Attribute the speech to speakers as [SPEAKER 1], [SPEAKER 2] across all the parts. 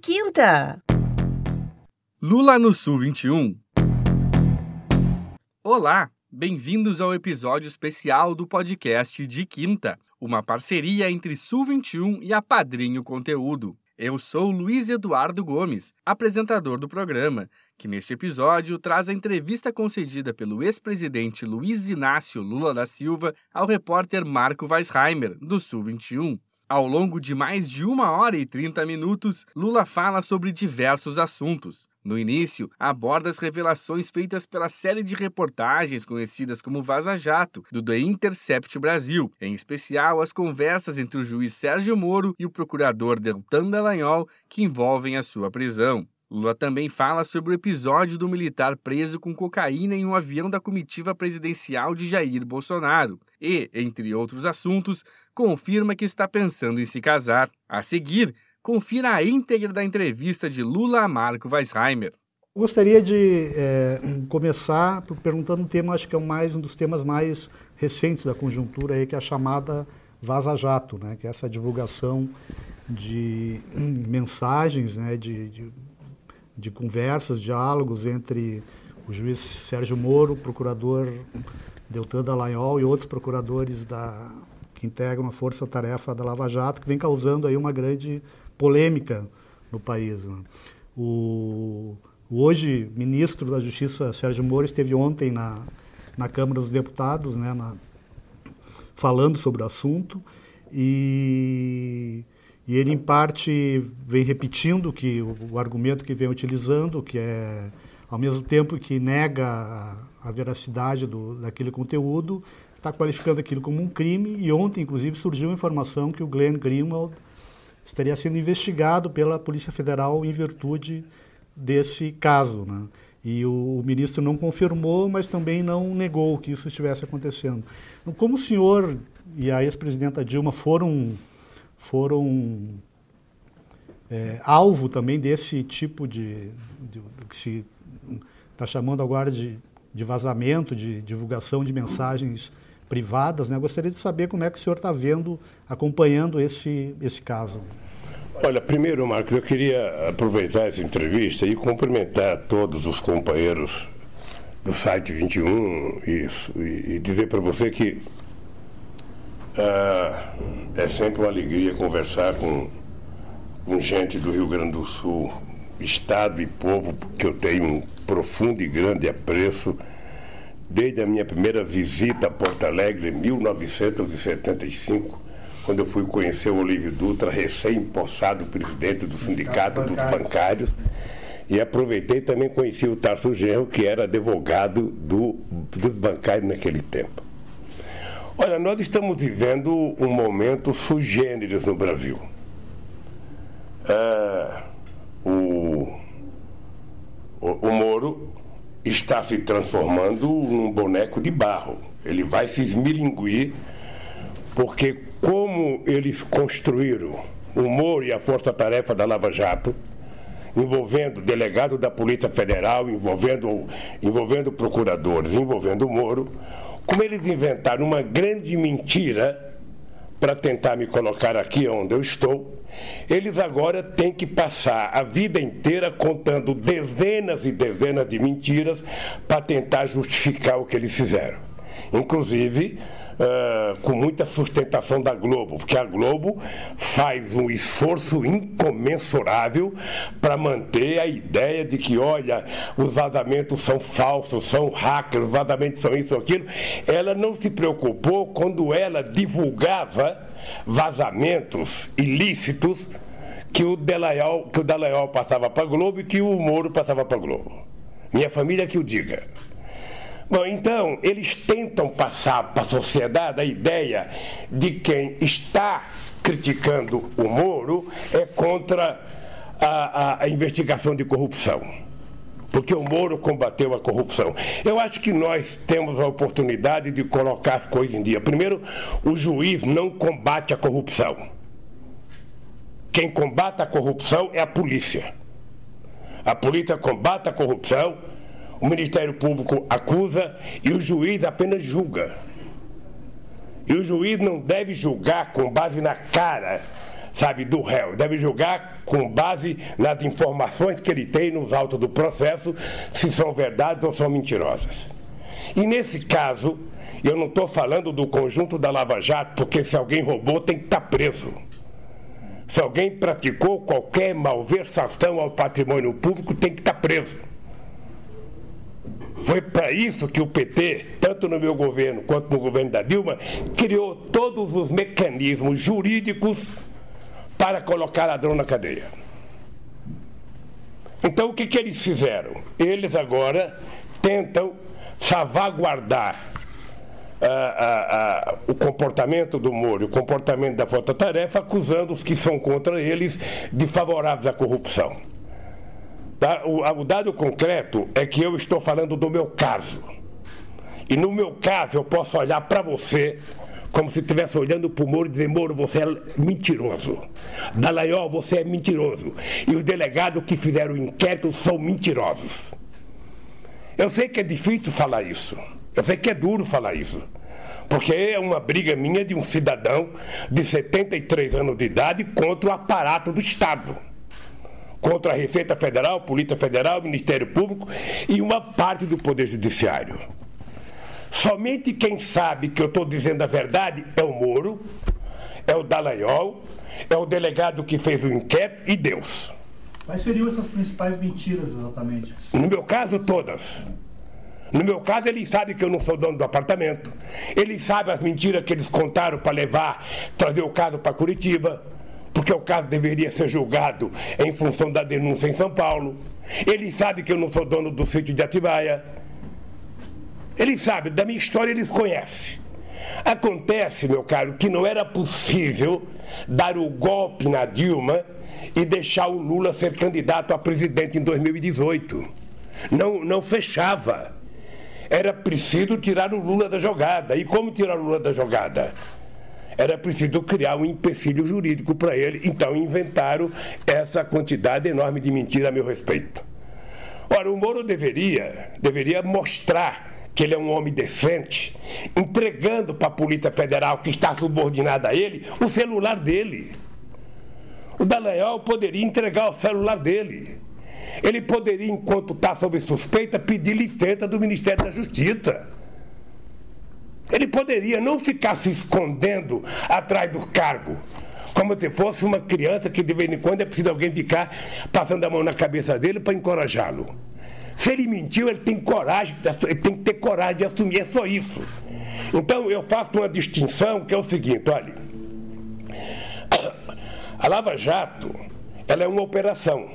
[SPEAKER 1] quinta.
[SPEAKER 2] Lula no Sul 21. Olá, bem-vindos ao episódio especial do podcast de quinta, uma parceria entre Sul 21 e a Padrinho Conteúdo. Eu sou Luiz Eduardo Gomes, apresentador do programa, que neste episódio traz a entrevista concedida pelo ex-presidente Luiz Inácio Lula da Silva ao repórter Marco Weisheimer, do Sul 21. Ao longo de mais de uma hora e 30 minutos, Lula fala sobre diversos assuntos. No início, aborda as revelações feitas pela série de reportagens conhecidas como Vaza Jato, do The Intercept Brasil, em especial as conversas entre o juiz Sérgio Moro e o procurador Deltan Dallagnol que envolvem a sua prisão. Lula também fala sobre o episódio do militar preso com cocaína em um avião da comitiva presidencial de Jair Bolsonaro e, entre outros assuntos, confirma que está pensando em se casar. A seguir, confira a íntegra da entrevista de Lula a Marco Weisheimer.
[SPEAKER 3] Gostaria de é, começar perguntando um tema, acho que é mais, um dos temas mais recentes da conjuntura, aí, que é a chamada Vaza Jato, né, que é essa divulgação de mensagens, né, de, de de conversas, diálogos entre o juiz Sérgio Moro, procurador Deltan Dallagnol e outros procuradores da, que integram a força-tarefa da Lava Jato, que vem causando aí uma grande polêmica no país. Né? O, o, hoje ministro da Justiça, Sérgio Moro, esteve ontem na, na Câmara dos Deputados, né, na, falando sobre o assunto, e e ele, em parte, vem repetindo que o, o argumento que vem utilizando, que é, ao mesmo tempo que nega a, a veracidade do, daquele conteúdo, está qualificando aquilo como um crime. E ontem, inclusive, surgiu a informação que o Glenn Greenwald estaria sendo investigado pela Polícia Federal em virtude desse caso. Né? E o, ministro não confirmou, mas também não negou que isso estivesse acontecendo. Então, como o senhor e a ex-presidenta Dilma foram foram é, alvo também desse tipo de, de, do que se está chamando agora de, de vazamento, de divulgação de mensagens privadas. Né? Gostaria de saber como é que o senhor está vendo, acompanhando esse, esse caso.
[SPEAKER 4] Olha, primeiro, Marcos, eu queria aproveitar essa entrevista e cumprimentar todos os companheiros do site 21 e, e dizer para você que ah, é sempre uma alegria conversar com, com gente do Rio Grande do Sul, estado e povo que eu tenho um profundo e grande apreço desde a minha primeira visita a Porto Alegre em 1975, quando eu fui conhecer o Olívio Dutra, recém-empossado presidente do Sindicato dos Bancários. E aproveitei também conheci o Tarso Genro, que era advogado do, dos bancários naquele tempo. Olha, nós estamos vivendo um momento sui generis no Brasil. É, o, o, o Moro está se transformando num boneco de barro. Ele vai se esmilinguir, porque como eles construíram o Moro e a força-tarefa da Lava Jato, envolvendo delegado da Polícia Federal, envolvendo, envolvendo procuradores, envolvendo o Moro, como eles inventaram uma grande mentira para tentar me colocar aqui onde eu estou, eles agora têm que passar a vida inteira contando dezenas e dezenas de mentiras para tentar justificar o que eles fizeram. Inclusive, uh, com muita sustentação da Globo, porque a Globo faz um esforço incomensurável para manter a ideia de que, olha, os vazamentos são falsos, são hackers, os vazamentos são isso ou aquilo. Ela não se preocupou quando ela divulgava vazamentos ilícitos que o Dallagnol, que o Dallagnol passava para a Globo e que o Moro passava para a Globo. Minha família que o diga. Bom, então, eles tentam passar para a sociedade a ideia de quem está criticando o Moro é contra a, a, a investigação de corrupção porque o Moro combateu a corrupção. Eu acho que nós temos a oportunidade de colocar as coisas em dia. Primeiro, o juiz não combate a corrupção. Quem combate a corrupção é a polícia. A polícia combate a corrupção o Ministério Público acusa e o juiz apenas julga. E o juiz não deve julgar com base na cara sabe, do réu. Deve julgar com base nas informações que ele tem nos autos do processo, se são verdades ou são mentirosas. E nesse caso, eu não estou falando do conjunto da Lava Jato, porque se alguém roubou tem que estar tá preso. Se alguém praticou qualquer malversação ao patrimônio público, tem que estar tá preso. Foi para isso que o PT, tanto no meu governo quanto no governo da Dilma, criou todos os mecanismos jurídicos para colocar ladrão na cadeia. Então o que, que eles fizeram? Eles agora tentam salvaguardar ah, ah, ah, o comportamento do Moro, o comportamento da Força Tarefa, acusando os que são contra eles de favoráveis à corrupção. Tá? O, o dado concreto é que eu estou falando do meu caso. E no meu caso eu posso olhar para você como se estivesse olhando para o Moro e dizer, Moro, você é mentiroso. Dallagnol, você é mentiroso. E os delegados que fizeram o inquérito são mentirosos. Eu sei que é difícil falar isso. Eu sei que é duro falar isso. Porque é uma briga minha de um cidadão de 73 anos de idade contra o aparato do Estado. Contra a Receita Federal, Polícia Federal, Ministério Público e uma parte do Poder Judiciário. Somente quem sabe que eu estou dizendo a verdade é o Moro, é o Dallagnol, é o delegado que fez o inquérito e Deus.
[SPEAKER 3] Quais seriam essas principais mentiras exatamente?
[SPEAKER 4] No meu caso, todas. No meu caso, ele sabe que eu não sou dono do apartamento. Ele sabe as mentiras que eles contaram para levar, trazer o caso para Curitiba, porque o caso deveria ser julgado em função da denúncia em São Paulo. Ele sabe que eu não sou dono do sítio de Atibaia. Ele sabe, da minha história eles conhecem. Acontece, meu caro, que não era possível dar o golpe na Dilma e deixar o Lula ser candidato a presidente em 2018. Não, não fechava. Era preciso tirar o Lula da jogada. E como tirar o Lula da jogada? Era preciso criar um empecilho jurídico para ele. Então inventaram essa quantidade enorme de mentira a meu respeito. Ora, o Moro deveria, deveria mostrar que ele é um homem decente, entregando para a Polícia Federal, que está subordinada a ele, o celular dele. O Dallagnol poderia entregar o celular dele. Ele poderia, enquanto está sob suspeita, pedir licença do Ministério da Justiça. Ele poderia não ficar se escondendo atrás do cargo, como se fosse uma criança que de vez em quando é preciso alguém ficar passando a mão na cabeça dele para encorajá-lo. Se ele mentiu, ele tem coragem, ele tem que ter coragem de assumir, é só isso. Então eu faço uma distinção que é o seguinte, olha. A Lava Jato, ela é uma operação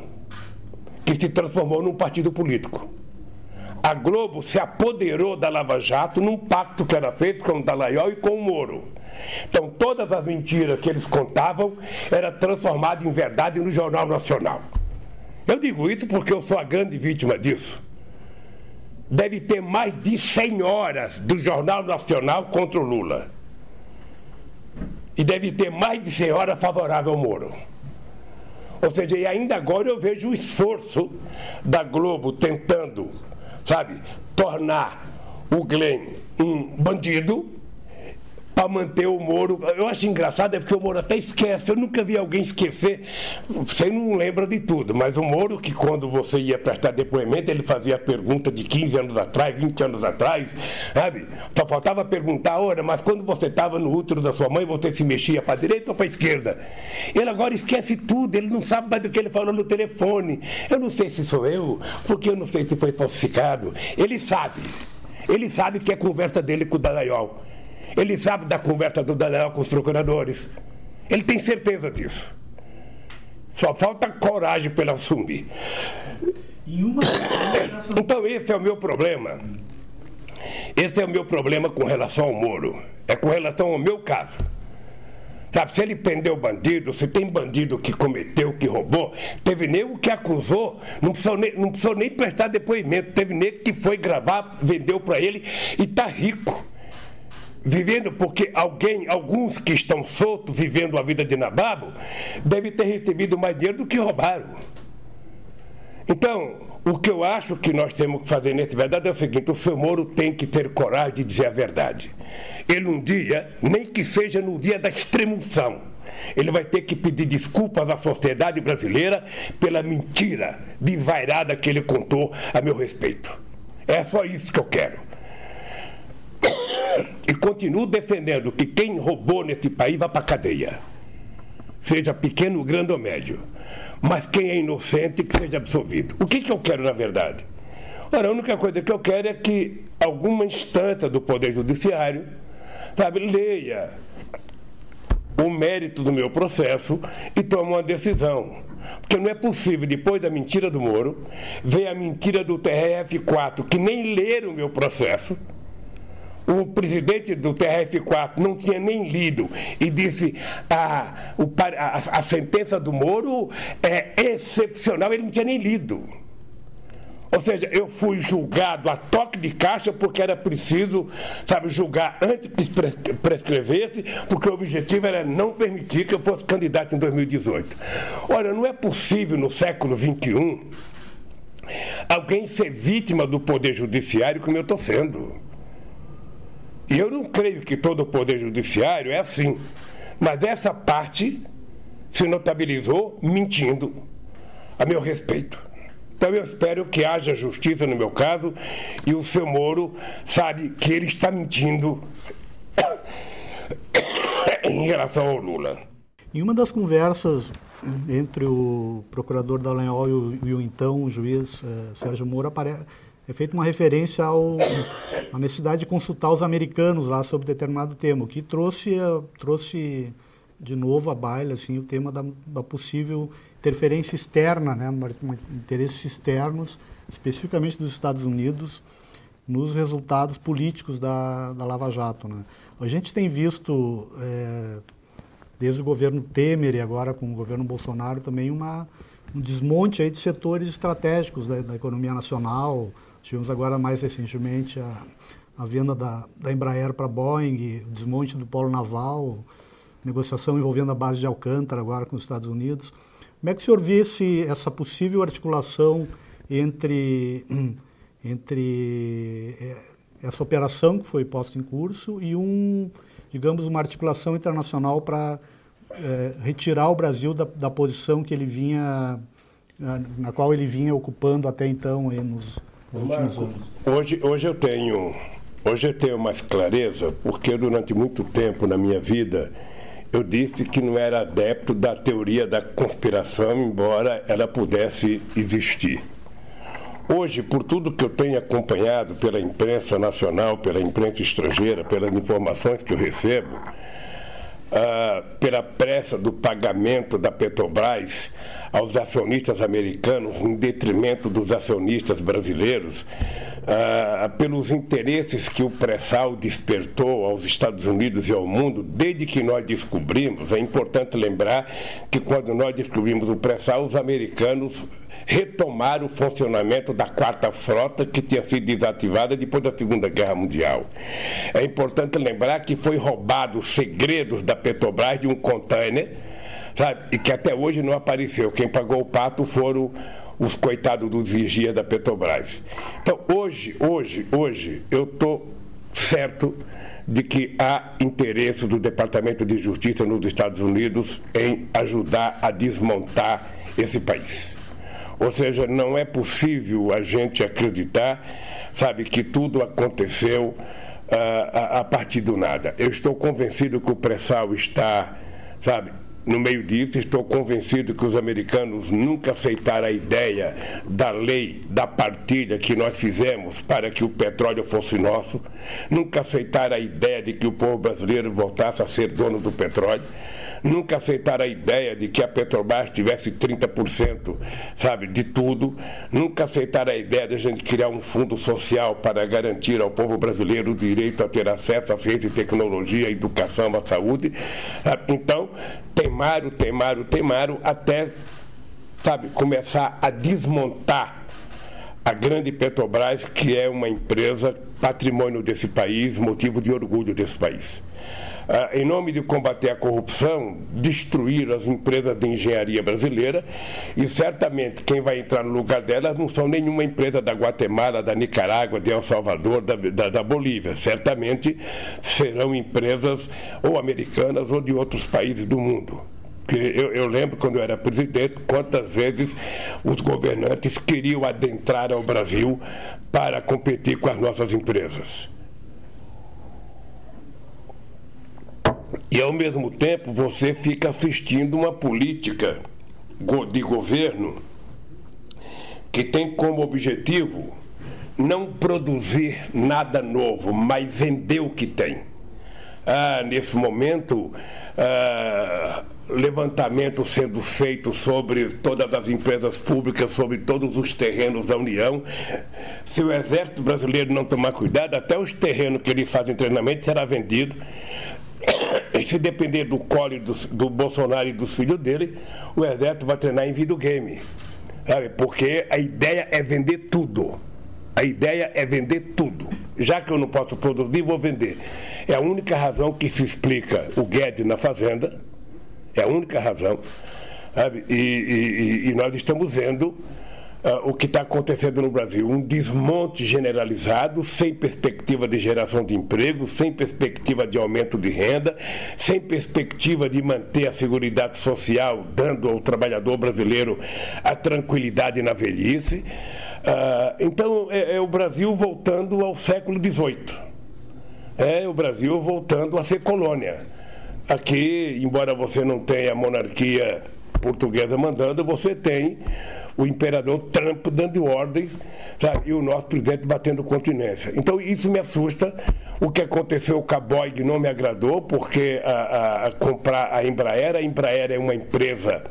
[SPEAKER 4] que se transformou num partido político. A Globo se apoderou da Lava Jato num pacto que ela fez com o Dallagnol e com o Moro. Então, todas as mentiras que eles contavam era transformada em verdade no Jornal Nacional. Eu digo isso porque eu sou a grande vítima disso. Deve ter mais de 100 horas do Jornal Nacional contra o Lula. E deve ter mais de 100 horas favorável ao Moro. Ou seja, e ainda agora eu vejo o esforço da Globo tentando, sabe, tornar o Glenn um bandido para manter o Moro. Eu acho engraçado, é porque o Moro até esquece. Eu nunca vi alguém esquecer. Você não lembra de tudo, mas o Moro, que quando você ia prestar depoimento, ele fazia pergunta de 15 anos atrás, 20 anos atrás, sabe? Só faltava perguntar, ora, mas quando você estava no útero da sua mãe, você se mexia para a direita ou para a esquerda? Ele agora esquece tudo, ele não sabe mais do que ele falou no telefone. Eu não sei se sou eu, porque eu não sei se foi falsificado. Ele sabe. Ele sabe que é conversa dele com o Dallagnol. Ele sabe da conversa do Daniel com os procuradores. Ele tem certeza disso. Só falta coragem para ele assumir. Então esse é o meu problema. Esse é o meu problema com relação ao Moro. É com relação ao meu caso. Sabe, se ele prendeu bandido, se tem bandido que cometeu, que roubou, teve nego que acusou, não precisou nem, não precisou nem prestar depoimento, teve nego que foi gravar, vendeu para ele e está rico vivendo porque alguém, alguns que estão soltos vivendo a vida de nababo, devem ter recebido mais dinheiro do que roubaram. Então, o que eu acho que nós temos que fazer nesse verdade é o seguinte: o seu Moro tem que ter coragem de dizer a verdade. Ele um dia, nem que seja no dia da extremoção, Ele vai ter que pedir desculpas à sociedade brasileira pela mentira desvairada que ele contou a meu respeito. É só isso que eu quero. E continuo defendendo que quem roubou nesse país vá para a cadeia. Seja pequeno, grande ou médio. Mas quem é inocente que seja absolvido. O que, que eu quero, na verdade? Ora, a única coisa que eu quero é que alguma instância do Poder Judiciário, sabe, leia o mérito do meu processo e tome uma decisão. Porque não é possível, depois da mentira do Moro, ver a mentira do TRF4, que nem leram o meu processo. O presidente do TRF4 não tinha nem lido e disse ah, a, a, a sentença do Moro é excepcional, ele não tinha nem lido. Ou seja, eu fui julgado a toque de caixa porque era preciso, sabe, julgar antes que prescrevesse, porque o objetivo era não permitir que eu fosse candidato em 2018. Ora, não é possível no século XXI alguém ser vítima do poder judiciário como eu estou sendo. E eu não creio que todo o poder judiciário é assim. Mas essa parte se notabilizou mentindo a meu respeito. Então eu espero que haja justiça no meu caso e o seu Moro sabe que ele está mentindo em relação ao Lula.
[SPEAKER 3] Em uma das conversas entre o procurador Dallagnol e o, e o então juiz eh, Sérgio Moro apare, é feita uma referência ao, à necessidade de consultar os americanos lá sobre determinado tema, o que trouxe, trouxe de novo à baila assim, o tema da, da possível interferência externa, né, interesses externos, especificamente dos Estados Unidos, nos resultados políticos da, da Lava Jato. Né. A gente tem visto, é, desde o governo Temer e agora com o governo Bolsonaro, também uma, um desmonte aí de setores estratégicos da, da economia nacional. Tivemos agora, mais recentemente, a, a venda da, da Embraer para a Boeing, o desmonte do polo naval, negociação envolvendo a base de Alcântara agora com os Estados Unidos. Como é que o senhor vê esse, essa possível articulação entre, entre eh, essa operação que foi posta em curso e um, digamos, uma articulação internacional para é, retirar o Brasil da, da, posição que ele vinha, na, na, qual ele vinha ocupando até então nos?
[SPEAKER 4] Hoje, hoje eu tenho, hoje eu tenho mais clareza, porque durante muito tempo na minha vida eu disse que não era adepto da teoria da conspiração, embora ela pudesse existir. Hoje, por tudo que eu tenho acompanhado pela imprensa nacional, pela imprensa estrangeira, pelas informações que eu recebo, ah, pela pressa do pagamento da Petrobras aos acionistas americanos em detrimento dos acionistas brasileiros, ah, pelos interesses que o pré-sal despertou aos Estados Unidos e ao mundo, desde que nós descobrimos, é importante lembrar que quando nós descobrimos o pré-sal, os americanos retomar o funcionamento da quarta frota que tinha sido desativada depois da Segunda Guerra Mundial. É importante lembrar que foi roubado os segredos da Petrobras de um container, sabe? E que até hoje não apareceu. Quem pagou o pato foram os coitados dos vigias da Petrobras. Então, hoje, hoje, hoje, eu estou certo de que há interesse do Departamento de Justiça nos Estados Unidos em ajudar a desmontar esse país. Ou seja, não é possível a gente acreditar, sabe, que tudo aconteceu uh, a, a, partir do nada. Eu estou convencido que o pré-sal está, sabe, no meio disso, estou convencido que os americanos nunca aceitaram a ideia da lei da partilha que nós fizemos para que o petróleo fosse nosso, nunca aceitaram a ideia de que o povo brasileiro voltasse a ser dono do petróleo nunca aceitaram a ideia de que a Petrobras tivesse 30%, sabe, de tudo, nunca aceitaram a ideia de a gente criar um fundo social para garantir ao povo brasileiro o direito a ter acesso à ciência e tecnologia, à educação, à saúde. Então, temaram, temaram, temaram até, sabe, começar a desmontar a grande Petrobras, que é uma empresa patrimônio desse país, motivo de orgulho desse país. Ah, em nome de combater a corrupção, destruir as empresas de engenharia brasileira e certamente quem vai entrar no lugar delas não são nenhuma empresa da Guatemala, da Nicarágua, de El Salvador, da, da, da Bolívia. Certamente serão empresas ou americanas ou de outros países do mundo. Eu, eu, lembro quando eu era presidente, quantas vezes os governantes queriam adentrar ao Brasil para competir com as nossas empresas. E ao mesmo tempo você fica assistindo uma política de governo que tem como objetivo não produzir nada novo, mas vender o que tem. Ah, nesse momento, ah, levantamento sendo feito sobre todas as empresas públicas, sobre todos os terrenos da União. Se o Exército Brasileiro não tomar cuidado, até os terrenos que eles fazem treinamento será vendido. E se depender do colo do, do Bolsonaro e dos filhos dele, o Exército vai treinar em videogame. Sabe? Porque a ideia é vender tudo. A ideia é vender tudo. Já que eu não posso produzir, vou vender. É a única razão que se explica o Guedes na Fazenda. É a única razão. Sabe? E, e, e nós estamos vendo uh, o que está acontecendo no Brasil. Um desmonte generalizado, sem perspectiva de geração de emprego, sem perspectiva de aumento de renda, sem perspectiva de manter a segurança social, dando ao trabalhador brasileiro a tranquilidade na velhice. Uh, então, é, é o Brasil voltando ao século XVIII. É o Brasil voltando a ser colônia. Aqui, embora você não tenha monarquia portuguesa mandando, você tem o imperador Trump dando ordens sabe? e o nosso presidente batendo continência. Então isso me assusta. O que aconteceu com a Boeing não me agradou, porque a, a, a comprar a Embraer, a Embraer é uma empresa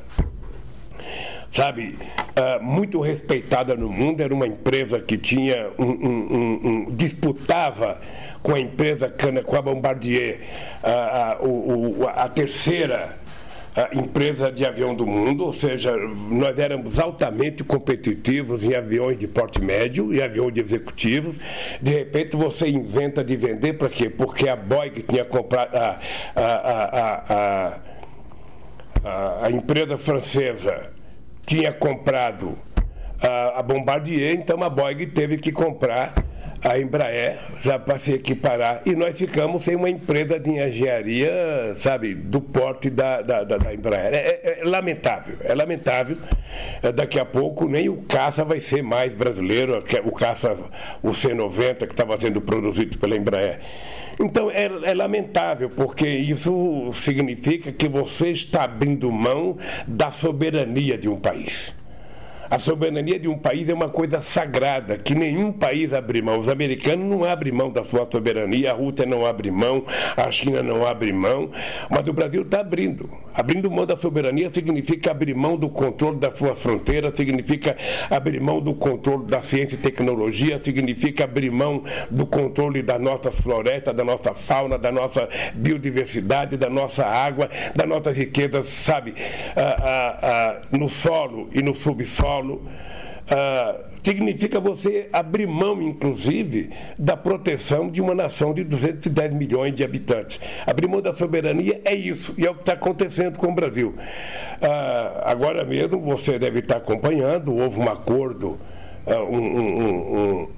[SPEAKER 4] sabe, uh, muito respeitada no mundo, era uma empresa que tinha um, um, um, disputava com a empresa Cana, com a Bombardier, uh, uh, a terceira empresa de avião do mundo, ou seja, nós éramos altamente competitivos em aviões de porte médio e aviões de executivos. De repente você inventa de vender para quê? Porque a Boeing tinha comprado a, a, a, a, empresa francesa tinha comprado a, a Bombardier, então a Boeing teve que comprar a Embraer já para se equiparar e nós ficamos sem uma empresa de engenharia, sabe, do porte da, da, da, da Embraer. É, é, é, lamentável, é lamentável. É, daqui a pouco nem o caça vai ser mais brasileiro, o caça, o C90 que estava sendo produzido pela Embraer. Então é, é, lamentável, porque isso significa que você está abrindo mão da soberania de um país. A soberania de um país é uma coisa sagrada, que nenhum país abre mão. Os americanos não abrem mão da sua soberania, a Rússia não abre mão, a China não abre mão, mas o Brasil está abrindo. Abrindo mão da soberania significa abrir mão do controle das suas fronteiras, significa abrir mão do controle da ciência e tecnologia, significa abrir mão do controle das nossas florestas, da nossa fauna, da nossa biodiversidade, da nossa água, das nossas riquezas, sabe, ah, ah, ah, no solo e no subsolo Paulo, ah, significa você abrir mão, inclusive, da proteção de uma nação de 210 milhões de habitantes. Abrir mão da soberania é isso, e é o que está acontecendo com o Brasil. Ah, agora mesmo, você deve estar acompanhando, houve um acordo, ah, um, um, um,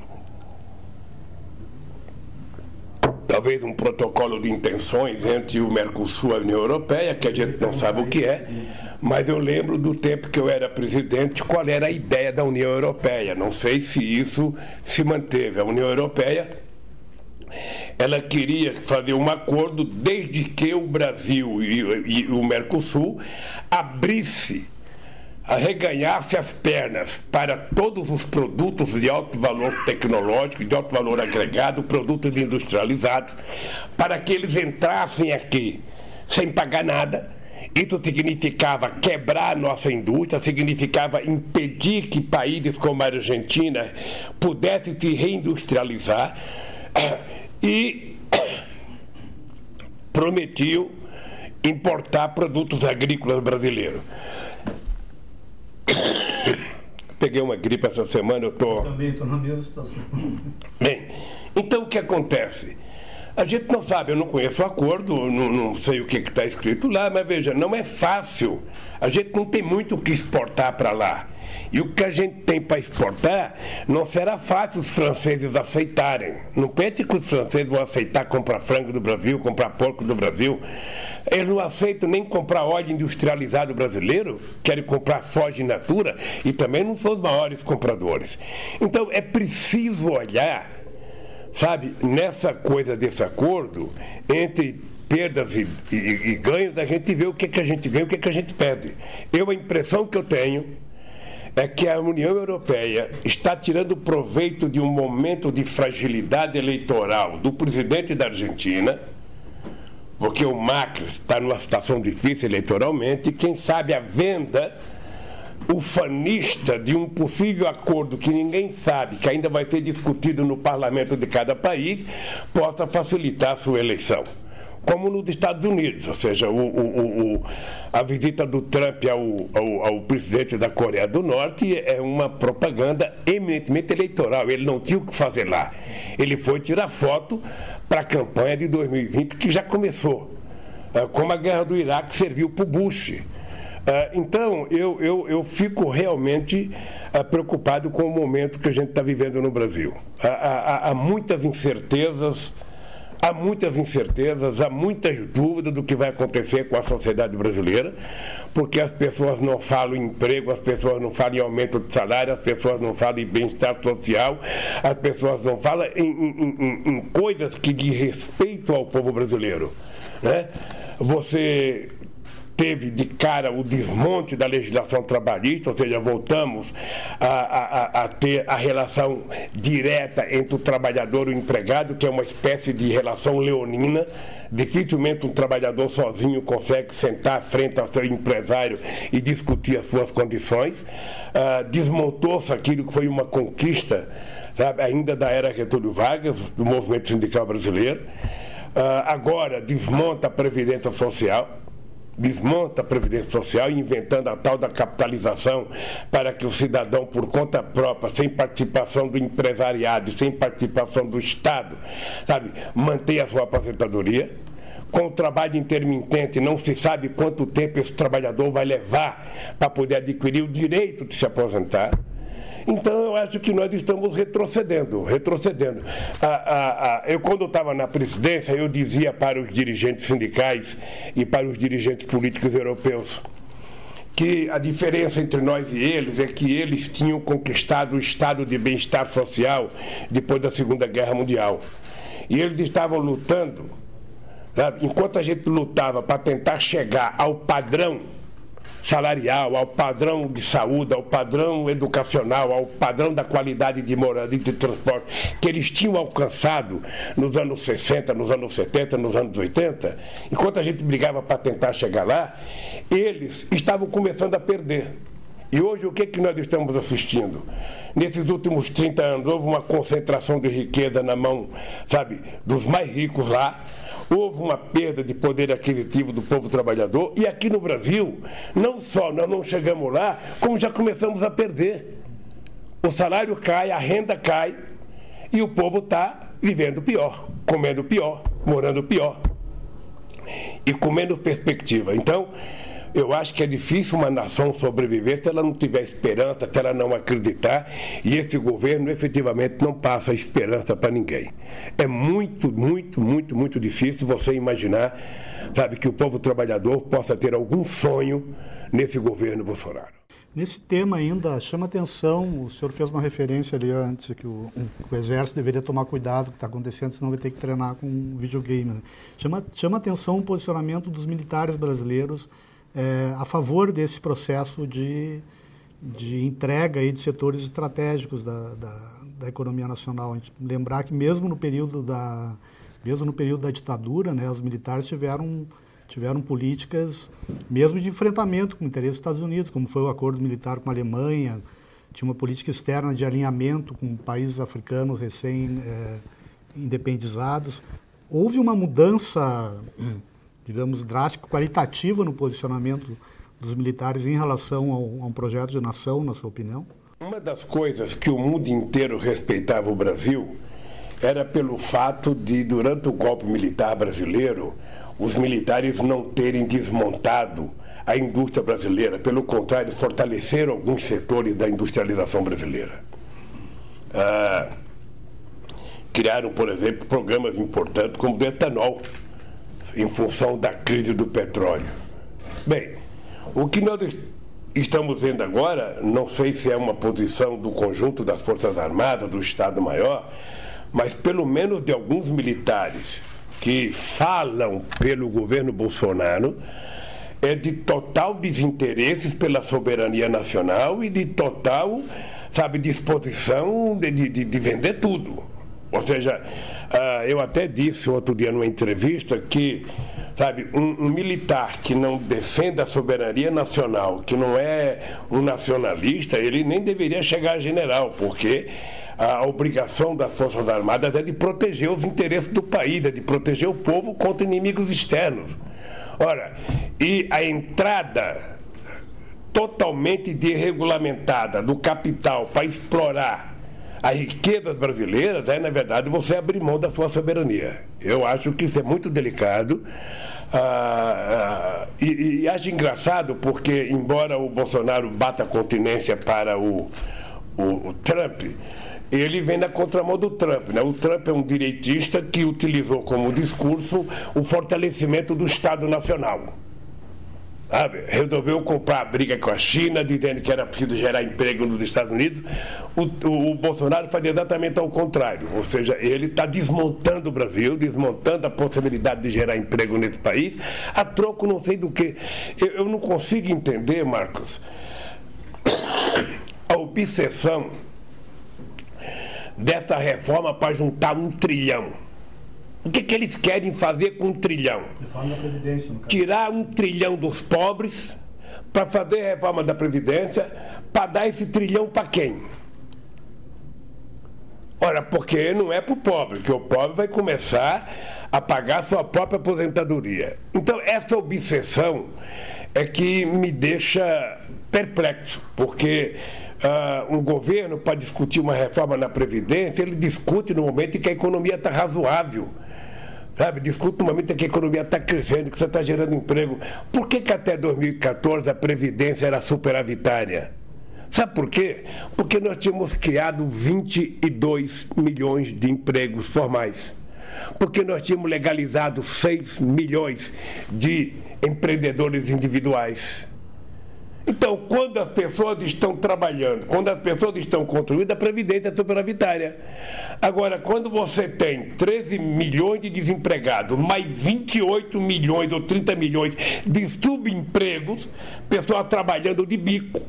[SPEAKER 4] talvez um protocolo de intenções entre o Mercosul e a União Europeia, que a gente não sabe o que é mas eu lembro do tempo que eu era presidente qual era a ideia da União Europeia. Não sei se isso se manteve. A União Europeia ela queria fazer um acordo desde que o Brasil e, e o Mercosul abrisse arreganhasse as pernas para todos os produtos de alto valor tecnológico, de alto valor agregado, produtos industrializados, para que eles entrassem aqui sem pagar nada, isso significava quebrar a nossa indústria, significava impedir que países como a Argentina pudessem se reindustrializar e prometiu importar produtos agrícolas brasileiros. Peguei uma gripe essa semana, eu tô...
[SPEAKER 3] Também estou na mesma situação.
[SPEAKER 4] Bem, então o que acontece? A gente não sabe, eu não conheço o acordo, não, não sei o que está escrito lá, mas veja, não é fácil. A gente não tem muito o que exportar para lá. E o que a gente tem para exportar não será fácil os franceses aceitarem. Não pense que os franceses vão aceitar comprar frango do Brasil, comprar porco do Brasil. Eles não aceitam nem comprar óleo industrializado brasileiro, querem comprar soja in natura e também não são os maiores compradores. Então é preciso olhar sabe, nessa coisa desse acordo, entre perdas e, e, e ganhos, a gente vê o que, que a gente ganha e o que, que a gente perde. Eu, a impressão que eu tenho é que a União Europeia está tirando proveito de um momento de fragilidade eleitoral do presidente da Argentina, porque o Macri está numa situação difícil eleitoralmente, e quem sabe a venda ufanista de um possível acordo que ninguém sabe, que ainda vai ser discutido no parlamento de cada país, possa facilitar a sua eleição. Como nos Estados Unidos, ou seja, o, o, o, a visita do Trump ao, ao, ao, presidente da Coreia do Norte é uma propaganda eminentemente eleitoral. Ele não tinha o que fazer lá. Ele foi tirar foto para a campanha de 2020 que já começou. É, como a guerra do Iraque serviu para o Bush ah, então, eu, eu, eu fico realmente ah, preocupado com o momento que a gente está vivendo no Brasil. Há, há, há muitas incertezas. Há muitas incertezas, há muitas dúvidas do que vai acontecer com a sociedade brasileira, porque as pessoas não falam em emprego, as pessoas não falam em aumento de salário, as pessoas não falam em bem-estar social, as pessoas não falam em, em, em, em coisas que diz respeito ao povo brasileiro. Né? Você teve de cara o desmonte da legislação trabalhista, ou seja, voltamos a, a, a, ter a relação direta entre o trabalhador e o empregado, que é uma espécie de relação leonina. Dificilmente um trabalhador sozinho consegue sentar frente ao seu empresário e discutir as suas condições. Ah, Desmontou-se aquilo que foi uma conquista, sabe, ainda da era Getúlio Vargas, do movimento sindical brasileiro. Ah, agora desmonta a Previdência Social desmonta a Previdência Social, inventando a tal da capitalização para que o cidadão, por conta própria, sem participação do empresariado, sem participação do Estado, sabe, mantenha a sua aposentadoria. Com o trabalho intermitente, não se sabe quanto tempo esse trabalhador vai levar para poder adquirir o direito de se aposentar. Então eu acho que nós estamos retrocedendo, retrocedendo. eu quando estava na presidência, eu dizia para os dirigentes sindicais e para os dirigentes políticos europeus que a diferença entre nós e eles é que eles tinham conquistado o estado de bem-estar social depois da Segunda Guerra Mundial. E eles estavam lutando, enquanto a gente lutava para tentar chegar ao padrão salarial, ao padrão de saúde, ao padrão educacional, ao padrão da qualidade de moradia e de transporte que eles tinham alcançado nos anos 60, nos anos 70, nos anos 80, enquanto a gente brigava para tentar chegar lá, eles estavam começando a perder. E hoje o que, é que nós estamos assistindo? Nesses últimos 30 anos houve uma concentração de riqueza na mão, sabe, dos mais ricos lá, houve uma perda de poder aquisitivo do povo trabalhador e aqui no Brasil, não só nós não chegamos lá, como já começamos a perder. O salário cai, a renda cai e o povo está vivendo pior, comendo pior, morando pior e com menos perspectiva. Então, eu acho que é difícil uma nação sobreviver se ela não tiver esperança, se ela não acreditar, e esse governo efetivamente não passa esperança para ninguém. É muito, muito, muito, muito difícil você imaginar, sabe, que o povo trabalhador possa ter algum sonho nesse governo Bolsonaro.
[SPEAKER 3] Nesse tema ainda, chama atenção, o senhor fez uma referência ali antes, que o, o Exército deveria tomar cuidado com o que está acontecendo, senão vai ter que treinar com um videogame. Né? Chama, chama atenção o posicionamento dos militares brasileiros é, a favor desse processo de, de entrega aí de setores estratégicos da, da, da economia nacional. Lembrar que mesmo no período da mesmo no período da ditadura, né, os militares tiveram tiveram políticas mesmo de enfrentamento com o interesse dos Estados Unidos, como foi o acordo militar com a Alemanha, tinha uma política externa de alinhamento com países africanos recém é, independizados. Houve uma mudança digamos, drástica, qualitativa no posicionamento dos militares em relação a um projeto de nação, na sua opinião?
[SPEAKER 4] Uma das coisas que o mundo inteiro respeitava o Brasil era pelo fato de, durante o golpe militar brasileiro, os militares não terem desmontado a indústria brasileira, pelo contrário, fortaleceram alguns setores da industrialização brasileira. Ah, criaram, por exemplo, programas importantes como o do etanol, em função da crise do petróleo. Bem, o que nós estamos vendo agora, não sei se é uma posição do conjunto das Forças Armadas, do Estado-Maior, mas pelo menos de alguns militares que falam pelo governo Bolsonaro, é de total desinteresse pela soberania nacional e de total, sabe, disposição de, de, de vender tudo. Ou seja, uh, eu até disse outro dia numa entrevista que Sabe, um, um, militar que não defenda a soberania nacional, que não é um nacionalista, ele nem deveria chegar a general, porque a obrigação das Forças Armadas é de proteger os interesses do país, é de proteger o povo contra inimigos externos. Ora, e a entrada totalmente desregulamentada do capital para explorar as riquezas brasileiras é, na verdade, você abrir mão da sua soberania. Eu acho que isso é muito delicado. Ah, ah, e, e, acho engraçado porque, embora o Bolsonaro bata continência para o, o, o Trump, ele vem na contramão do Trump. Né? O Trump é um direitista que utilizou como discurso o fortalecimento do Estado Nacional. Sabe? Resolveu comprar a briga com a China, dizendo que era preciso gerar emprego nos Estados Unidos. O, o, o Bolsonaro faz exatamente ao contrário. Ou seja, ele está desmontando o Brasil, desmontando a possibilidade de gerar emprego nesse país, a troco não sei do que. Eu, eu não consigo entender, Marcos, a obsessão dessa reforma para juntar um trilhão. O que, que eles querem fazer com um trilhão? Tirar um trilhão dos pobres para fazer a reforma da Previdência, para dar esse trilhão para quem? Ora, porque não é para o pobre, que o pobre vai começar a pagar sua própria aposentadoria. Então, essa obsessão é que me deixa perplexo, porque uh, um governo, para discutir uma reforma na Previdência, ele discute no momento em que a economia está razoável. Sabe, discute no momento que a economia está crescendo, que você está gerando emprego. Por que, que até 2014 a Previdência era superavitária? Sabe por quê? Porque nós tínhamos criado 22 milhões de empregos formais. Porque nós tínhamos legalizado 6 milhões de empreendedores individuais. Então, quando as pessoas estão trabalhando, quando as pessoas estão construindo, a Previdência é superavitária. Agora, quando você tem 13 milhões de desempregados, mais 28 milhões ou 30 milhões de subempregos, pessoas trabalhando de bico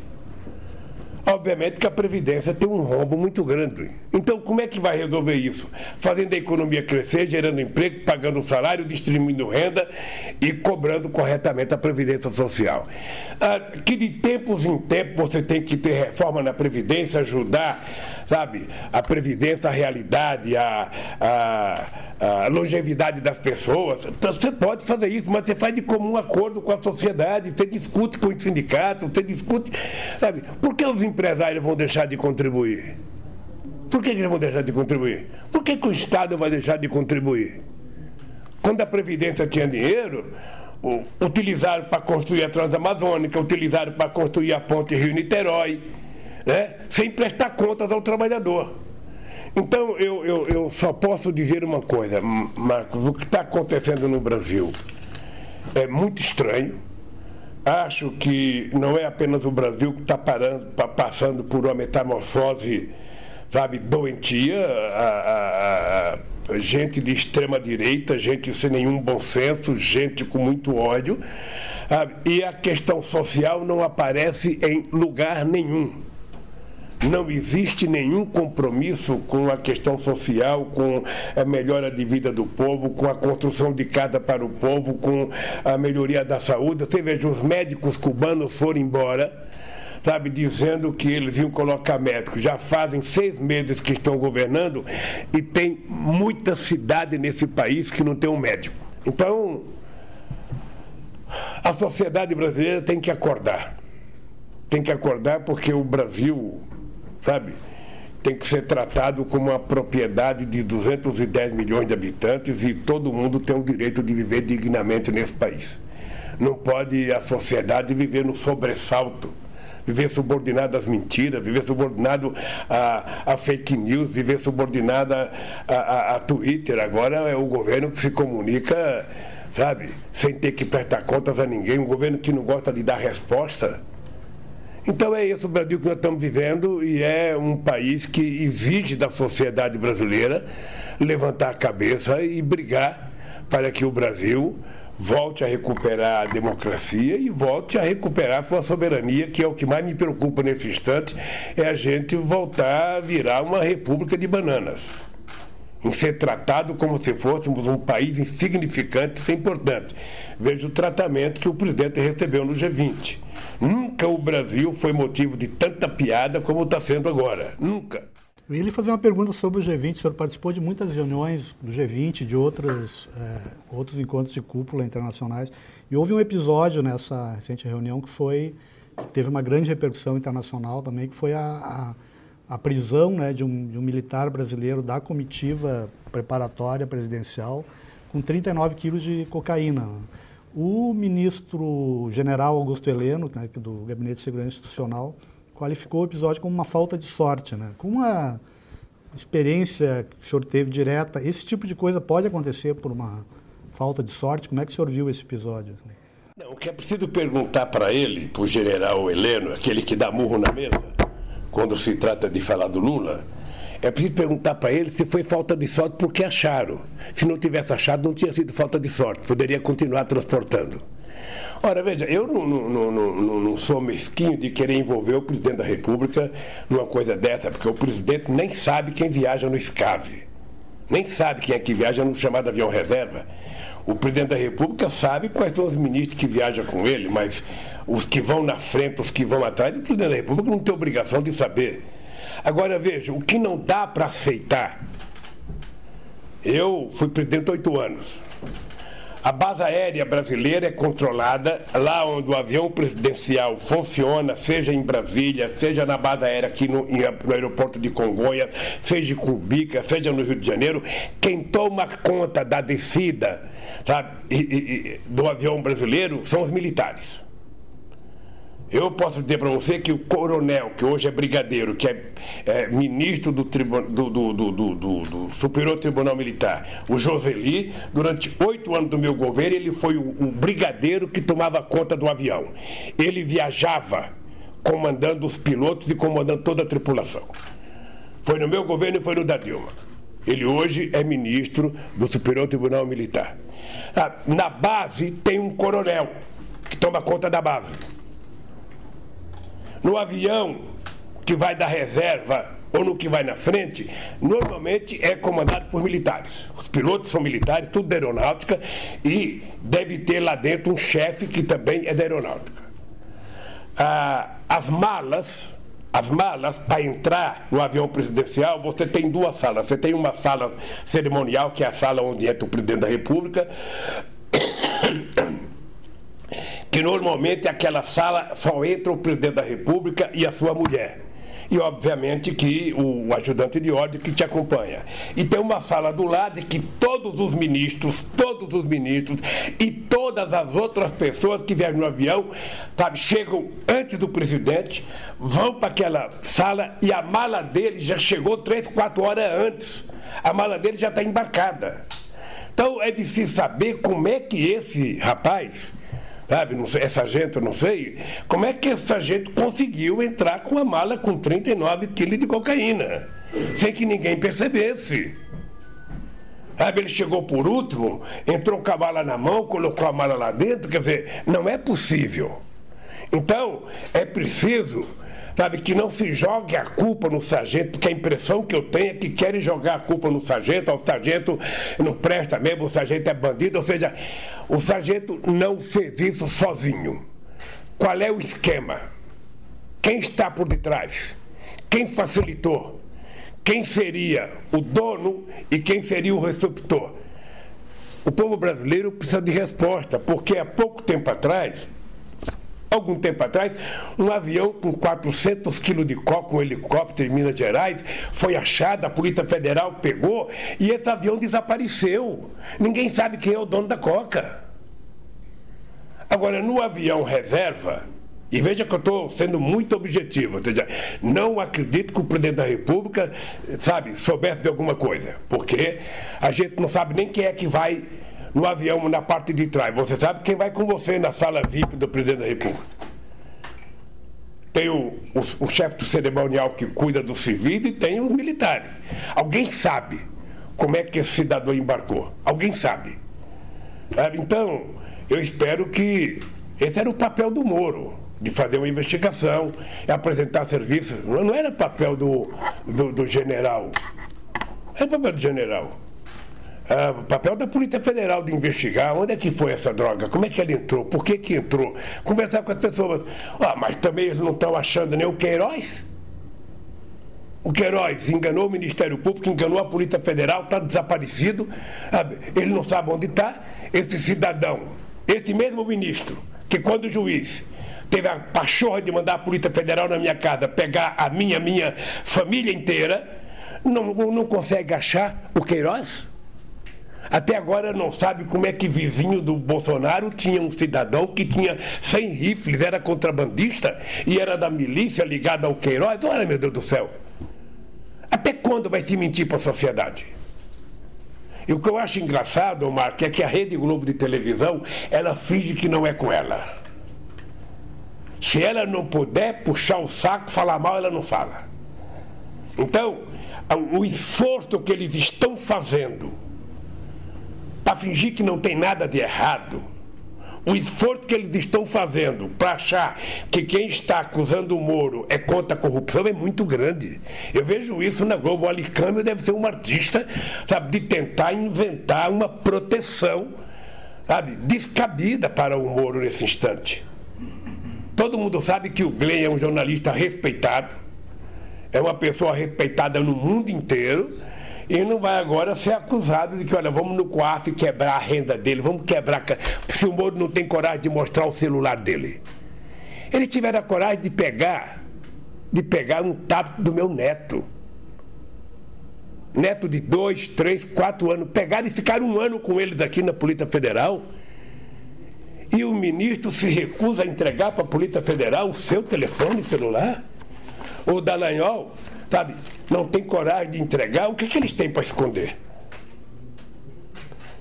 [SPEAKER 4] Obviamente que a Previdência tem um rombo muito grande. Então, como é que vai resolver isso? Fazendo a economia crescer, gerando emprego, pagando salário, distribuindo renda e cobrando corretamente a Previdência Social. Ah, que de tempos em tempos você tem que ter reforma na Previdência, ajudar sabe, a previdência, a realidade, a, a, a longevidade das pessoas. Então, você pode fazer isso, mas você faz de comum acordo com a sociedade, você discute com o sindicato, você discute. Sabe, por que os empresários vão deixar de contribuir? Por que, eles vão deixar de contribuir? Por que, que o Estado vai deixar de contribuir? Quando a Previdência tinha dinheiro, utilizaram para construir a Transamazônica, utilizaram para construir a ponte Rio-Niterói né? sem prestar contas ao trabalhador. Então, eu, eu, eu só posso dizer uma coisa, Marcos: o que está acontecendo no Brasil é muito estranho. Acho que não é apenas o Brasil que está passando por uma metamorfose, sabe, doentia. A, a, a, gente de extrema direita, gente sem nenhum bom senso, gente com muito ódio. Sabe? E a questão social não aparece em lugar nenhum não existe nenhum compromisso com a questão social, com a melhora de vida do povo, com a construção de casa para o povo, com a melhoria da saúde. Você veja, os médicos cubanos foram embora, sabe, dizendo que eles iam colocar médicos. Já fazem seis meses que estão governando e tem muita cidade nesse país que não tem um médico. Então, a sociedade brasileira tem que acordar. Tem que acordar porque o Brasil sabe? tem que ser tratado como uma propriedade de 210 milhões de habitantes e todo mundo tem o direito de viver dignamente nesse país. Não pode a sociedade viver no sobressalto viver subordinado às mentiras, viver subordinado a, a fake news, viver subordinado a, a, a, Twitter. Agora é o governo que se comunica, sabe, sem ter que prestar contas a ninguém, um governo que não gosta de dar resposta. Então é esse o Brasil que nós estamos vivendo e é um país que exige da sociedade brasileira levantar a cabeça e brigar para que o Brasil volte a recuperar a democracia e volte a recuperar a sua soberania, que é o que mais me preocupa nesse instante, é a gente voltar a virar uma república de bananas. Em ser tratado como se fôssemos um país insignificante, sem importante. Veja o tratamento que o presidente recebeu no G20. Nunca o Brasil foi motivo de tanta piada como está sendo agora. Nunca.
[SPEAKER 3] Eu ia lhe fazer uma pergunta sobre o G20. O senhor participou de muitas reuniões do G20, de outras, é, outros encontros de cúpula internacionais. E houve um episódio nessa recente reunião que foi que teve uma grande repercussão internacional também, que foi a, a, a prisão né, de, um, de um militar brasileiro da comitiva preparatória presidencial com 39 quilos de cocaína. O ministro general Augusto Heleno, né, do Gabinete de Segurança Institucional, qualificou o episódio como uma falta de sorte, né? Com uma experiência que o senhor teve direta, esse tipo de coisa pode acontecer por uma falta de sorte? Como é que o senhor viu esse episódio?
[SPEAKER 4] Não, o que é preciso perguntar para ele, para o general Heleno, aquele que dá murro na mesa, quando se trata de falar do Lula, é preciso perguntar para ele se foi falta de sorte porque acharam. Se não tivesse achado, não tinha sido falta de sorte, poderia continuar transportando. Ora, veja, eu não, não, não, não, sou mesquinho de querer envolver o presidente da República numa coisa dessa, porque o presidente nem sabe quem viaja no SCAV. Nem sabe quem é que viaja no chamado avião reserva. O presidente da República sabe quais são os ministros que viajam com ele, mas os que vão na frente, os que vão atrás, o presidente da República não tem obrigação de saber. Agora, veja, o que não dá para aceitar. Eu fui presidente oito anos. A base aérea brasileira é controlada lá onde o avião presidencial funciona, seja em Brasília, seja na base aérea aqui no, no aeroporto de Congonhas, seja em Cubica, seja no Rio de Janeiro. Quem toma conta da descida sabe, e, e, do avião brasileiro são os militares. Eu posso dizer para você que o coronel, que hoje é brigadeiro, que é, é ministro do, do, do, do, Superior Tribunal Militar, o Joseli, durante oito anos do meu governo, ele foi o, o brigadeiro que tomava conta do avião. Ele viajava comandando os pilotos e comandando toda a tripulação. Foi no meu governo e foi no da Dilma. Ele hoje é ministro do Superior Tribunal Militar. Ah, na base tem um coronel que toma conta da base. No avião que vai da reserva ou no que vai na frente, normalmente é comandado por militares. Os pilotos são militares, tudo da aeronáutica, e deve ter lá dentro um chefe que também é da aeronáutica. Ah, as malas, as malas para entrar no avião presidencial, você tem duas salas. Você tem uma sala cerimonial, que é a sala onde entra o presidente da República que normalmente aquela sala só entra o presidente da República e a sua mulher. E obviamente que o ajudante de ordem que te acompanha. E tem uma sala do lado que todos os ministros, todos os ministros e todas as outras pessoas que viajam no avião, sabe, chegam antes do presidente, vão para aquela sala e a mala dele já chegou três, quatro horas antes. A mala dele já está embarcada. Então é de se saber como é que esse rapaz sabe? Não sei, gente, eu não sei. Como é que essa gente conseguiu entrar com a mala com 39 quilos de cocaína, sem que ninguém percebesse? Sabe, ele chegou por último, entrou com a mala na mão, colocou a mala lá dentro, quer dizer, não é possível. Então, é preciso sabe, que não se jogue a culpa no sargento, porque a impressão que eu tenho é que querem jogar a culpa no sargento, o sargento não presta mesmo, o sargento é bandido, ou seja, o sargento não fez isso sozinho. Qual é o esquema? Quem está por detrás? Quem facilitou? Quem seria o dono e quem seria o receptor? O povo brasileiro precisa de resposta, porque há pouco tempo atrás algum tempo atrás, um avião com 400 quilos de coca, um helicóptero em Minas Gerais, foi achado, a Polícia Federal pegou e esse avião desapareceu. Ninguém sabe quem é o dono da coca. Agora, no avião reserva, e veja que eu estou sendo muito objetivo, ou seja, não acredito que o presidente da República, sabe, soubesse de alguma coisa, porque a gente não sabe nem quem é que vai no avião na parte de trás. Você sabe quem vai com você na sala VIP do presidente da República. Tem o, o, o chefe do cerimonial que cuida dos civis e tem os militares. Alguém sabe como é que esse cidadão embarcou? Alguém sabe. Então, eu espero que esse era o papel do Moro de fazer uma investigação, é apresentar serviços. Não era papel do, do, do general. Era papel do general. É o papel da Polícia Federal de investigar onde é que foi essa droga, como é que ela entrou, por que que entrou. Conversar com as pessoas. Ah, mas também eles não estão achando nem o Queiroz. O Queiroz enganou o Ministério Público, enganou a Polícia Federal, está desaparecido. Ele não sabe onde está. Esse cidadão, esse mesmo ministro, que quando o juiz teve a pachorra de mandar a Polícia Federal na minha casa pegar a minha, minha família inteira, não, não consegue achar o Queiroz? Até agora não sabe como é que vizinho do Bolsonaro tinha um cidadão que tinha 100 rifles, era contrabandista e era da milícia ligada ao Queiroz. Olha, meu Deus do céu. Até quando vai se mentir para a sociedade? E o que eu acho engraçado, Omar, é que a Rede Globo de televisão, ela finge que não é com ela. Se ela não puder puxar o saco, falar mal, ela não fala. Então, o esforço que eles estão fazendo para fingir que não tem nada de errado, o esforço que eles estão fazendo para achar que quem está acusando o Moro é contra a corrupção é muito grande. Eu vejo isso na Globo. O Alicâmbio deve ser um artista, sabe, de tentar inventar uma proteção, sabe, descabida para o Moro nesse instante. Todo mundo sabe que o Glenn é um jornalista respeitado, é uma pessoa respeitada no mundo inteiro e não vai agora ser acusado de que, olha, vamos no COAF quebrar a renda dele, vamos quebrar. Se o Moro não tem coragem de mostrar o celular dele. Ele tiver a coragem de pegar, de pegar um tato do meu neto. Neto de dois, três, quatro anos, pegar e ficar um ano com eles aqui na Polícia Federal e o ministro se recusa a entregar para a Polícia Federal o seu telefone celular? O Dallagnol, sabe, não tem coragem de entregar, o que, que eles têm para esconder?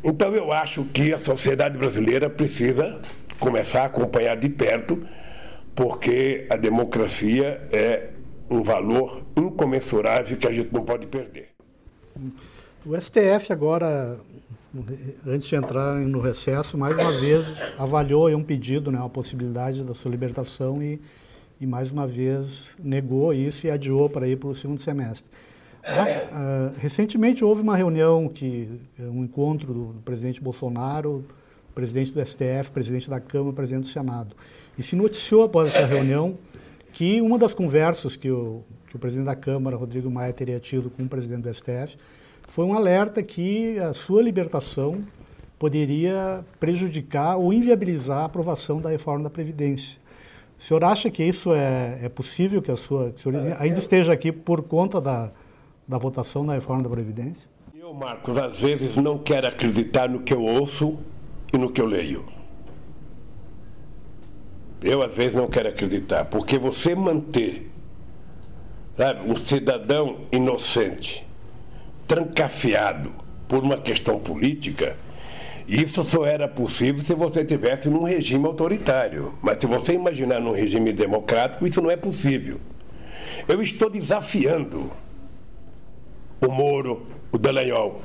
[SPEAKER 4] Então eu acho que a sociedade brasileira precisa começar a acompanhar de perto, porque a democracia é um valor incomensurável que a gente não pode perder.
[SPEAKER 3] O STF agora antes de entrar no recesso, mais uma vez avaliou um pedido, né, a possibilidade da sua libertação e, e mais uma vez negou isso e adiou para ir para o segundo semestre. Ah, uh, recentemente houve uma reunião que um encontro do, do presidente Bolsonaro, presidente do STF, presidente da Câmara, presidente do Senado. E se noticiou após essa reunião que uma das conversas que o, que o presidente da Câmara, Rodrigo Maia, teria tido com o presidente do STF foi um alerta que a sua libertação poderia prejudicar ou inviabilizar a aprovação da reforma da Previdência. O senhor acha que isso é, é possível, que a sua que ainda esteja aqui por conta da, da votação da reforma da Previdência?
[SPEAKER 4] Eu, Marcos, às vezes não quero acreditar no que eu ouço e no que eu leio. Eu, às vezes, não quero acreditar, porque você manter sabe, um cidadão inocente trancafiado por uma questão política, isso só era possível se você tivesse num regime autoritário. Mas se você imaginar num regime democrático, isso não é possível. Eu estou desafiando o Moro, o Dallagnol.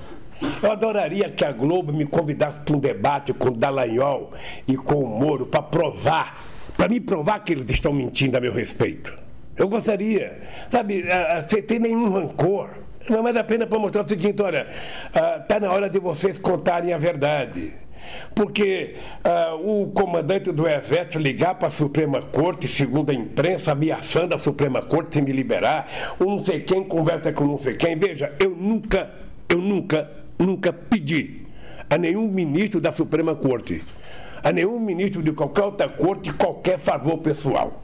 [SPEAKER 4] Eu adoraria que a Globo me convidasse para um debate com o Dallagnol e com o Moro para provar, para me provar que eles estão mentindo a meu respeito. Eu gostaria, sabe, sem ter nenhum rancor. Não mais a pena para mostrar o seguinte, olha, está ah, na hora de vocês contarem a verdade. Porque ah, o comandante do Exército ligar para a Suprema Corte, segundo a imprensa, ameaçando a Suprema Corte sem me liberar, um não sei quem conversa com não sei quem. Veja, eu nunca, eu nunca, nunca pedi a nenhum ministro da Suprema Corte a nenhum ministro de qualquer outra corte qualquer favor pessoal.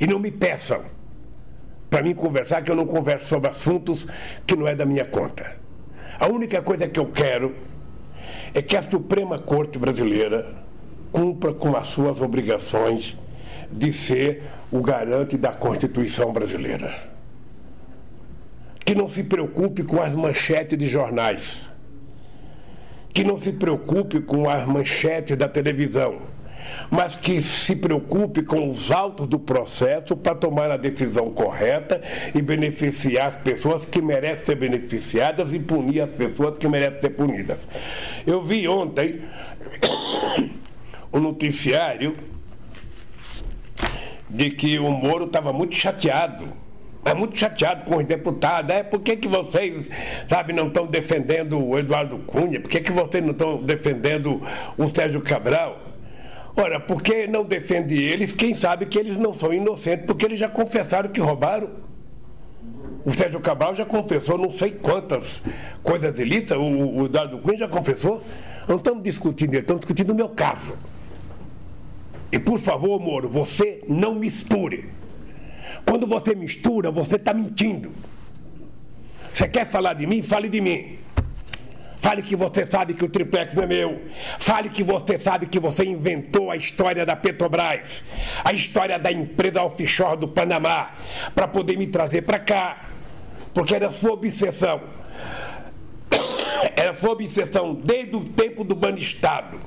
[SPEAKER 4] E não me peçam para mim conversar, que eu não converso sobre assuntos que não é da minha conta. A única coisa que eu quero é que a Suprema Corte Brasileira cumpra com as suas obrigações de ser o garante da Constituição brasileira. Que não se preocupe com as manchetes de jornais. Que não se preocupe com as manchetes da televisão mas que se preocupe com os autos do processo para tomar a decisão correta e beneficiar as pessoas que merecem ser beneficiadas e punir as pessoas que merecem ser punidas. Eu vi ontem o um noticiário de que o Moro estava muito chateado é muito chateado com os deputados. É, por que, que vocês, sabe, não estão defendendo o Eduardo Cunha? Por que, que vocês não estão defendendo o Sérgio Cabral? Ora, porque não defende eles, quem sabe que eles não são inocentes, porque eles já confessaram que roubaram. O Sérgio Cabral já confessou não sei quantas coisas ilícitas, o, o Eduardo Cunha já confessou. Não estamos discutindo estamos discutindo o meu caso. E por favor, Moro, você não misture. Quando você mistura, você está mentindo. Você quer falar de mim? Fale de mim. Fale que você sabe que o triplex não é meu. Fale que você sabe que você inventou a história da Petrobras, a história da empresa offshore do Panamá, para poder me trazer para cá. Porque era sua obsessão. Era sua obsessão desde o tempo do Banestado.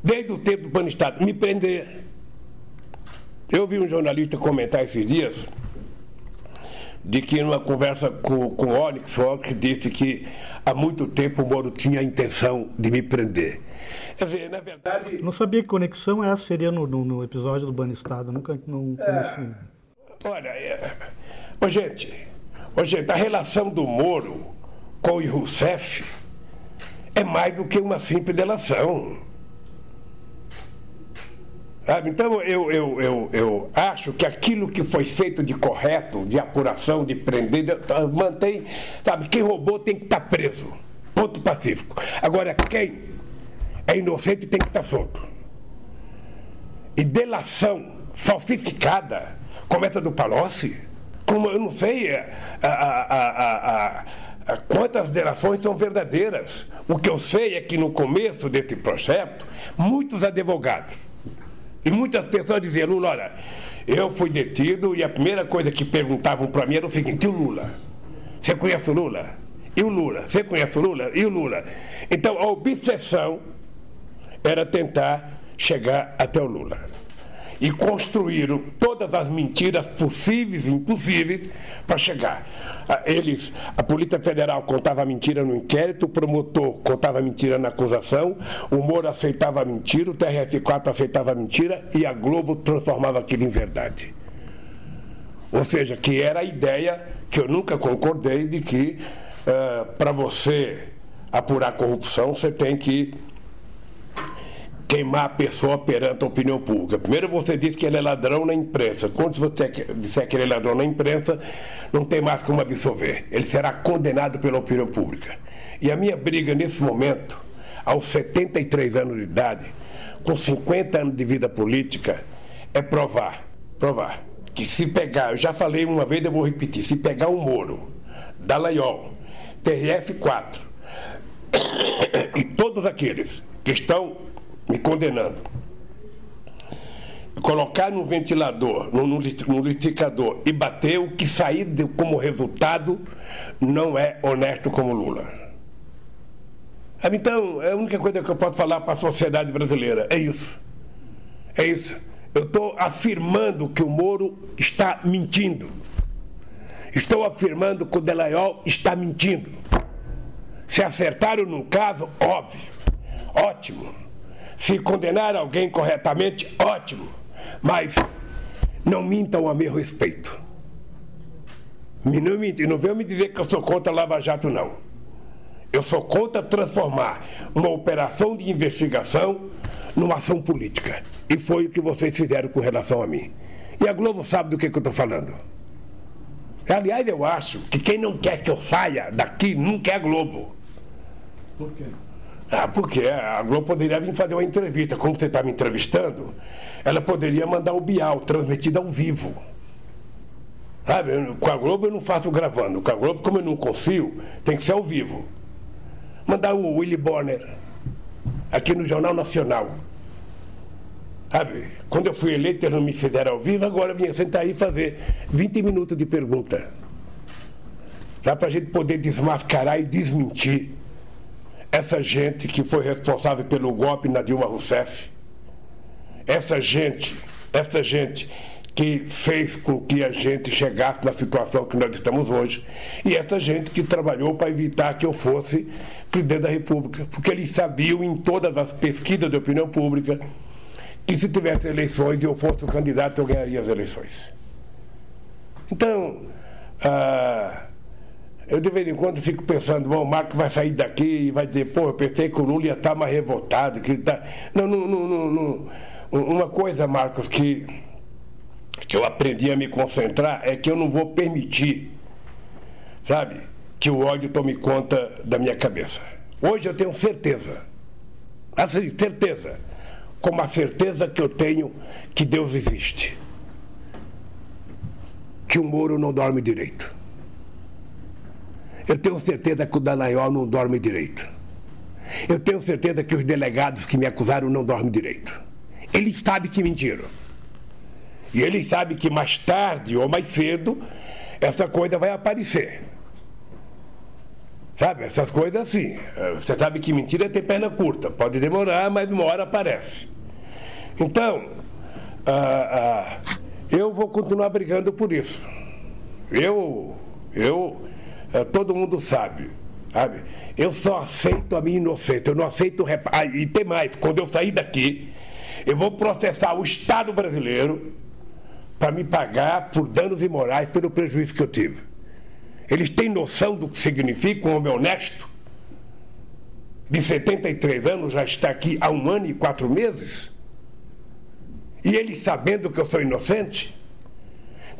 [SPEAKER 4] Desde o tempo do Banestado. Me prender. Eu vi um jornalista comentar esses dias de que numa conversa com, com o Onyx, o Onyx disse que há muito tempo o Moro tinha a intenção de me prender.
[SPEAKER 3] Quer dizer, na verdade. Não sabia que conexão essa seria no, no, no episódio do Banestado, nunca não é, conheci.
[SPEAKER 4] Olha, é, ô, gente, ô, gente, a relação do Moro com o Rousseff é mais do que uma simples delação. Então, eu, eu, eu, eu acho que aquilo que foi feito de correto, de apuração, de prender, mantém. Sabe? Quem roubou tem que estar preso. Ponto pacífico. Agora, quem é inocente tem que estar solto. E delação falsificada, como essa do Palocci, como eu não sei é, a, a, a, quantas delações são verdadeiras. O que eu sei é que no começo desse projeto, muitos advogados e muitas pessoas diziam, Lula, olha, eu fui detido e a primeira coisa que perguntavam para mim era o seguinte, e o Lula? Você conhece o Lula? E o Lula? Você conhece o Lula? E o Lula? Então a obsessão era tentar chegar até o Lula e construíram todas as mentiras possíveis e impossíveis para chegar. Ah, eles, a Polícia Federal contava mentira no inquérito, o promotor contava mentira na acusação, o Moro aceitava mentira, o TRF4 aceitava mentira e a Globo transformava aquilo em verdade. Ou seja, que era a ideia que eu nunca concordei de que uh, ah, para você apurar corrupção você tem que queimar a pessoa perante a opinião pública. Primeiro você diz que ele é ladrão na imprensa. Quando você disser que ele é ladrão na imprensa, não tem mais como absolver. Ele será condenado pela opinião pública. E a minha briga nesse momento, aos 73 anos de idade, com 50 anos de vida política, é provar, provar, que se pegar, eu já falei uma vez, eu vou repetir, se pegar o Moro, Dallagnol, TRF4 e todos aqueles que estão me condenando. Colocar no ventilador, no, no, no e bater o que sair de, como resultado não é honesto como Lula. Então, é a única coisa que eu posso falar para a sociedade brasileira. É isso. É isso. Eu estou afirmando que o Moro está mentindo. Estou afirmando que o Delayol está mentindo. Se acertaram no caso, óbvio. Ótimo. Se condenar alguém corretamente, ótimo. Mas não mintam a meu respeito. Não, me, não venham me dizer que eu sou contra Lava Jato, não. Eu sou contra transformar uma operação de investigação numa ação política. E foi o que vocês fizeram com relação a mim. E a Globo sabe do que, que eu estou falando. Aliás, eu acho que quem não quer que eu saia daqui nunca é a Globo.
[SPEAKER 3] Por quê?
[SPEAKER 4] Ah, porque a Globo poderia vir fazer uma entrevista. Como você está me entrevistando, ela poderia mandar o Bial, transmitido ao vivo. Sabe, com a Globo eu não faço gravando. Com a Globo, como eu não confio, tem que ser ao vivo. Mandar o Willy Bonner aqui no Jornal Nacional. Sabe, quando eu fui eleito, eles não me fizeram ao vivo, agora eu vinha sentar aí fazer 20 minutos de pergunta. Dá para a gente poder desmascarar e desmentir essa gente que foi responsável pelo golpe na Dilma Rousseff. Essa gente, essa gente que fez com que a gente chegasse na situação que nós estamos hoje. E essa gente que trabalhou para evitar que eu fosse presidente da República, porque eles sabiam em todas as pesquisas de opinião pública que se tivesse eleições e eu fosse o candidato, eu ganharia as eleições. Então, ah, eu de vez em quando fico pensando, bom, o Marco vai sair daqui e vai dizer, pô, eu pensei que o Lula ia estar mais revoltado, que ele tá. Não, não, não, não, não. Uma coisa, Marcos, que que eu aprendi a me concentrar é que eu não vou permitir, sabe, que o ódio tome conta da minha cabeça. Hoje eu tenho certeza, assim, certeza, como a certeza que eu tenho que Deus existe, que o Moro não dorme direito. Eu tenho certeza que o Danaiol não dorme direito. Eu tenho certeza que os delegados que me acusaram não dormem direito. Eles sabem que mentiram. E ele sabe que mais tarde ou mais cedo essa coisa vai aparecer. Sabe, essas coisas assim. Você sabe que mentira tem perna curta. Pode demorar, mas uma hora aparece. Então, ah, ah, eu vou continuar brigando por isso. Eu, eu, ah, todo mundo sabe, sabe? Eu só aceito a minha inocência. Eu não aceito. Ah, e tem mais, quando eu sair daqui, eu vou processar o Estado brasileiro para me pagar por danos imorais pelo prejuízo que eu tive. Eles têm noção do que significa um homem honesto? De 73 anos, já está aqui há um ano e quatro meses? E eles sabendo que eu sou inocente?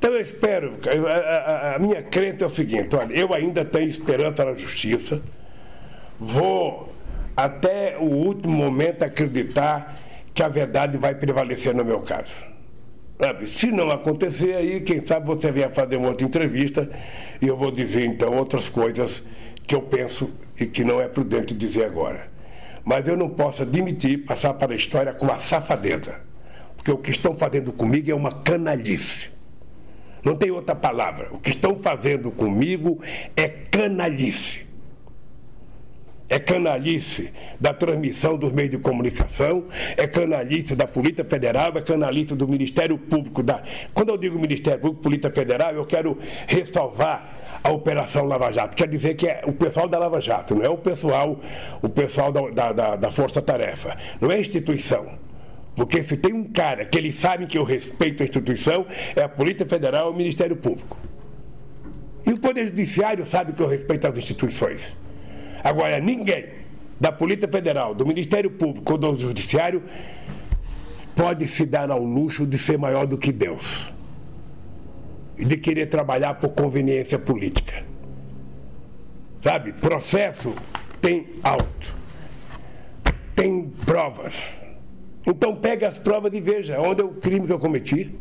[SPEAKER 4] Então eu espero, a, a, a minha crença é o seguinte, olha, eu ainda tenho esperança na justiça, vou até o último momento acreditar que a verdade vai prevalecer no meu caso. Se não acontecer, aí quem sabe você venha fazer uma outra entrevista e eu vou dizer então outras coisas que eu penso e que não é prudente dizer agora. Mas eu não posso admitir passar para a história com uma safadeza. Porque o que estão fazendo comigo é uma canalice. Não tem outra palavra. O que estão fazendo comigo é canalice é canalice da transmissão dos meios de comunicação, é canalice da Polícia Federal, é canalice do Ministério Público. Da... Quando eu digo Ministério Público, Polícia Federal, eu quero ressalvar a Operação Lava Jato. Quer dizer que é o pessoal da Lava Jato, não é o pessoal, o pessoal da, da, da Força Tarefa, não é instituição. Porque se tem um cara que eles sabem que eu respeito a instituição, é a Polícia Federal e o Ministério Público. E o Poder Judiciário sabe que eu respeito as instituições. Agora, ninguém da Polícia Federal, do Ministério Público ou do Judiciário pode se dar ao luxo de ser maior do que Deus e de querer trabalhar por conveniência política. Sabe, processo tem auto, tem provas. Então pega as provas e veja onde é o crime que eu cometi.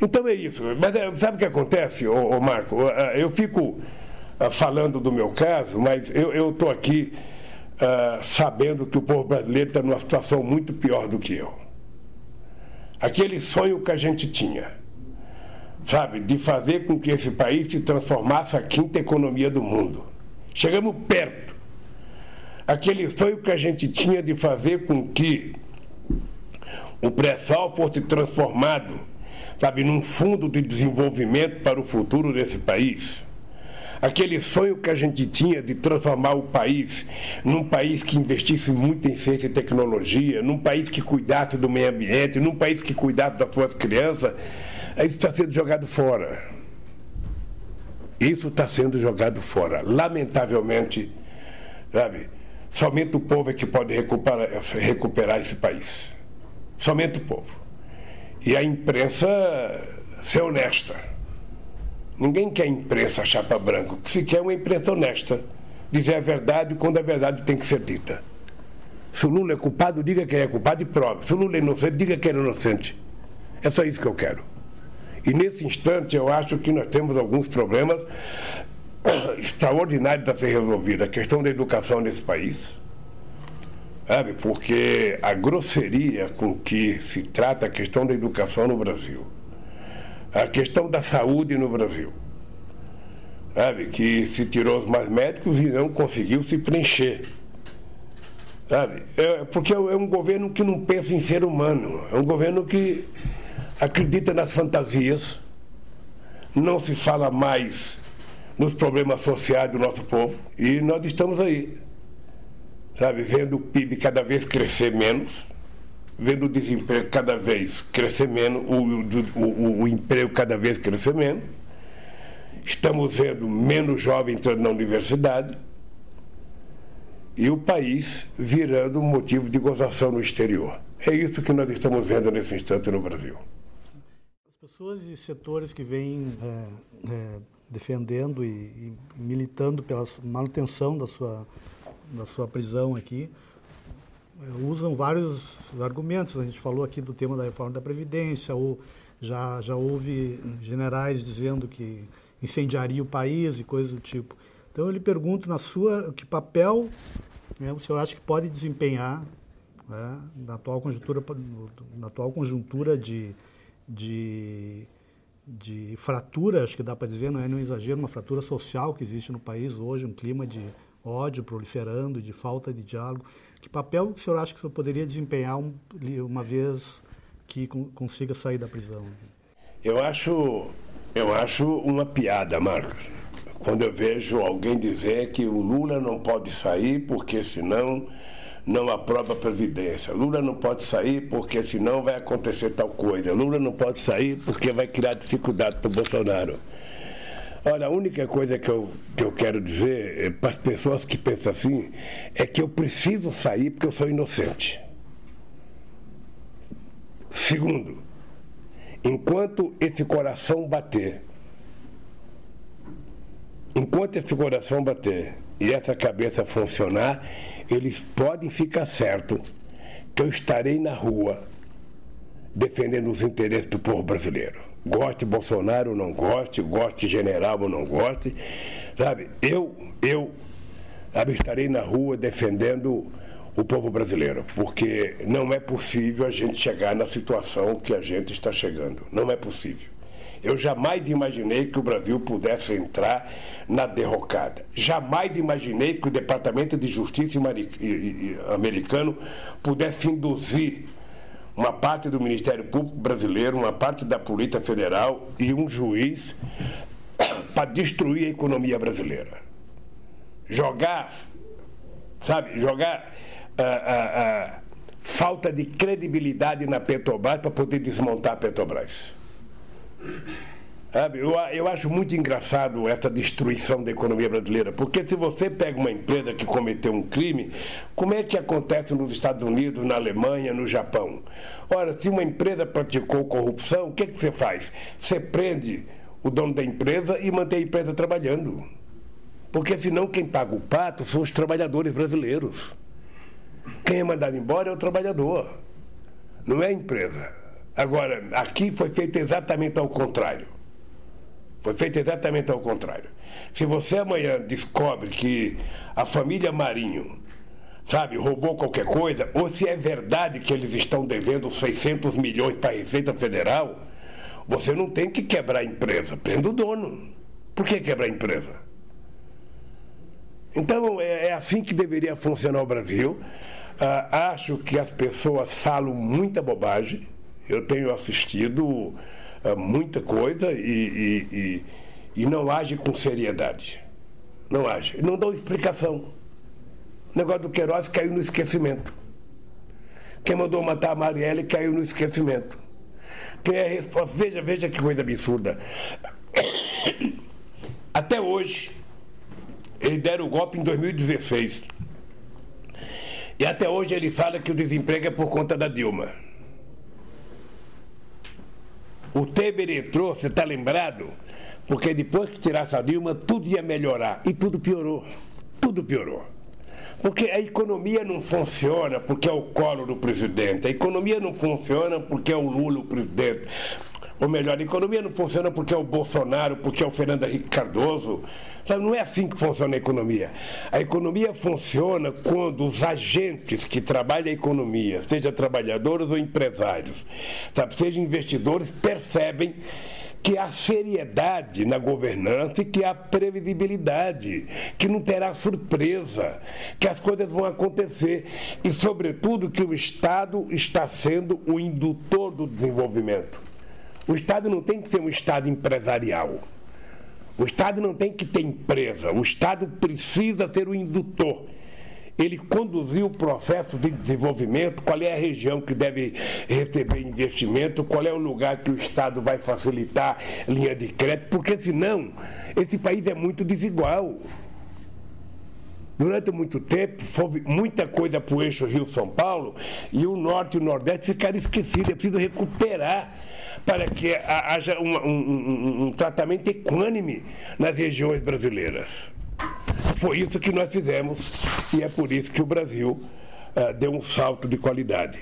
[SPEAKER 4] Então é isso. Mas é, sabe o que acontece, ô, ô Marco? Eu fico uh, falando do meu caso, mas eu estou aqui uh, sabendo que o povo brasileiro está numa situação muito pior do que eu. Aquele sonho que a gente tinha, sabe, de fazer com que esse país se transformasse a quinta economia do mundo. Chegamos perto. Aquele sonho que a gente tinha de fazer com que o pré-sal fosse transformado, sabe, num fundo de desenvolvimento para o futuro desse país aquele sonho que a gente tinha de transformar o país num país que investisse muito em ciência e tecnologia, num país que cuidasse do meio ambiente, num país que cuidasse das suas crianças, isso está sendo jogado fora. Isso está sendo jogado fora. Lamentavelmente, sabe? Somente o povo é que pode recuperar, recuperar esse país. Somente o povo. E a imprensa ser honesta. Ninguém quer imprensa chapa branca. O que se quer é uma imprensa honesta. dizer a verdade quando a verdade tem que ser dita. Se o Lula é culpado, diga quem é culpado e prove. Se o Lula é inocente, diga que é inocente. É só isso que eu quero. E nesse instante eu acho que nós temos alguns problemas extraordinários a ser resolvidos. A questão da educação nesse país. Sabe? Porque a grosseria com que se trata a questão da educação no Brasil, a questão da saúde no Brasil, sabe? Que se tirou os mais médicos e não conseguiu se preencher. Sabe? É, porque é um governo que não pensa em ser humano, é um governo que acredita nas fantasias, não se fala mais nos problemas sociais do nosso povo e nós estamos aí, sabe, vendo o PIB cada vez crescer menos, vendo o desemprego cada vez crescer menos, o, o, o, o emprego cada vez crescer menos, estamos vendo menos jovens entrando na universidade e o país virando motivo de gozação no exterior. É isso que nós estamos vendo nesse instante no Brasil.
[SPEAKER 3] As pessoas e setores que vêm é, é, defendendo e, e, militando pela manutenção da sua, da sua prisão aqui é, usam vários argumentos. A gente falou aqui do tema da reforma da Previdência, ou já, já houve generais dizendo que incendiaria o país e coisas do tipo. Então eu lhe pergunto, na sua, que papel né, o senhor acha que pode desempenhar né, na atual conjuntura, na atual conjuntura de, de, de fratura, acho que dá para dizer, não é nenhum exagero, uma fratura social que existe no país hoje, um clima de ódio proliferando, de falta de diálogo. Que papel o senhor acha que o senhor poderia desempenhar um, uma vez que consiga sair da prisão?
[SPEAKER 4] Eu acho, eu acho uma piada, Marcos quando eu vejo alguém dizer que o Lula não pode sair porque senão não aprova a Previdência. Lula não pode sair porque senão vai acontecer tal coisa. Lula não pode sair porque vai criar dificuldade para o Bolsonaro. Olha, a única coisa que eu, que eu quero dizer é, para as pessoas que pensam assim é que eu preciso sair porque eu sou inocente. Segundo, enquanto esse coração bater Enquanto esse coração bater e essa cabeça funcionar, eles podem ficar certo que eu estarei na rua defendendo os interesses do povo brasileiro. Goste Bolsonaro ou não goste, goste general ou não goste, sabe? Eu, eu, sabe, estarei na rua defendendo o povo brasileiro, porque não é possível a gente chegar na situação que a gente está chegando. Não é possível. Eu jamais imaginei que o Brasil pudesse entrar na derrocada. Jamais imaginei que o Departamento de Justiça americano pudesse induzir uma parte do Ministério Público brasileiro, uma parte da Polícia Federal e um juiz para destruir a economia brasileira. Jogar, sabe, jogar a, a, a falta de credibilidade na Petrobras para poder desmontar a Petrobras. Eu, eu acho muito engraçado essa destruição da economia brasileira, porque se você pega uma empresa que cometeu um crime, como é que acontece nos Estados Unidos, na Alemanha, no Japão? Ora, se uma empresa praticou corrupção, o que, é que você faz? Você prende o dono da empresa e mantém a empresa trabalhando. Porque senão quem paga o pato são os trabalhadores brasileiros. Quem é mandado embora é o trabalhador, não é a empresa. Agora, aqui foi feito exatamente ao contrário. Foi feito exatamente ao contrário. Se você amanhã descobre que a família Marinho, sabe, roubou qualquer coisa, ou se é verdade que eles estão devendo 600 milhões para a Receita Federal, você não tem que quebrar a empresa, prenda o dono. Por que quebrar a empresa? Então, é, é assim que deveria funcionar o Brasil. Ah, acho que as pessoas falam muita bobagem eu tenho assistido uh, muita coisa e, e, e, e, não age com seriedade. Não age. Não dão explicação. O negócio do Queiroz caiu no esquecimento. Quem mandou matar a Marielle caiu no esquecimento. Quem é resposta? Veja, veja que coisa absurda. Até hoje, eles deram o golpe em 2016. E até hoje ele fala que o desemprego é por conta da Dilma. O Temer entrou, você está lembrado? Porque depois que tirasse a Dilma, tudo ia melhorar. E tudo piorou. Tudo piorou. Porque a economia não funciona porque é o colo do presidente. A economia não funciona porque é o Lula o presidente. Ou melhor, a economia não funciona porque é o Bolsonaro, porque é o Fernando Henrique Cardoso. Não é assim que funciona a economia. A economia funciona quando os agentes que trabalham a economia, seja trabalhadores ou empresários, sabe, seja investidores, percebem que há seriedade na governança e que há previsibilidade, que não terá surpresa, que as coisas vão acontecer e, sobretudo, que o Estado está sendo o indutor do desenvolvimento. O Estado não tem que ser um Estado empresarial. O Estado não tem que ter empresa. O Estado precisa ser o indutor ele conduziu o processo de desenvolvimento, qual é a região que deve receber investimento, qual é o lugar que o Estado vai facilitar linha de crédito, porque senão esse país é muito desigual. Durante muito tempo, foi muita coisa para o eixo Rio-São Paulo e o Norte e o Nordeste ficaram esquecidos. É preciso recuperar para que haja um, um, um, tratamento equânime nas regiões brasileiras. Foi isso que nós fizemos e é por isso que o Brasil uh, deu um salto de qualidade.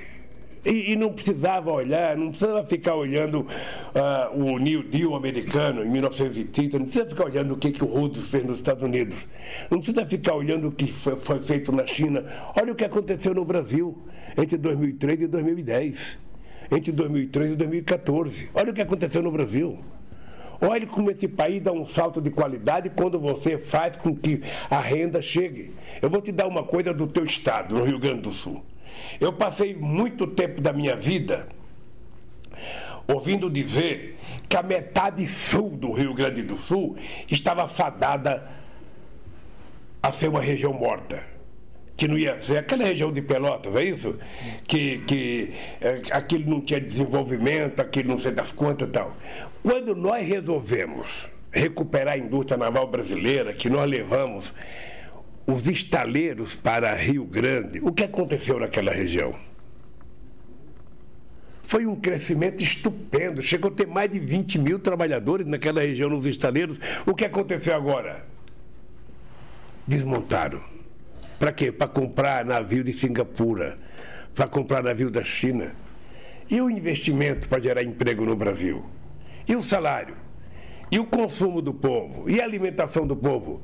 [SPEAKER 4] E, e, não precisava olhar, não precisava ficar olhando uh, o New Deal americano em 1930, não precisa ficar olhando o que, que o Roosevelt fez nos Estados Unidos, não precisa ficar olhando o que foi, foi feito na China. Olha o que aconteceu no Brasil entre 2003 e 2010, entre 2003 e 2014. Olha o que aconteceu no Brasil. Olhe como esse país dá um salto de qualidade quando você faz com que a renda chegue. Eu vou te dar uma coisa do teu estado, no Rio Grande do Sul. Eu passei muito tempo da minha vida ouvindo dizer que a metade sul do Rio Grande do Sul estava fadada a ser uma região morta que não ia ser aquela região de Pelotas, é isso? Que, que é, aquilo não tinha desenvolvimento, aquilo não sei das quantas e tal. Quando nós resolvemos recuperar a indústria naval brasileira, que nós levamos os estaleiros para Rio Grande, o que aconteceu naquela região? Foi um crescimento estupendo. Chegou a ter mais de 20 mil trabalhadores naquela região, nos estaleiros. O que aconteceu agora? Desmontaram para quê? Para comprar navio de Singapura, para comprar navio da China. E o investimento para gerar emprego no Brasil? E o salário? E o consumo do povo? E a alimentação do povo?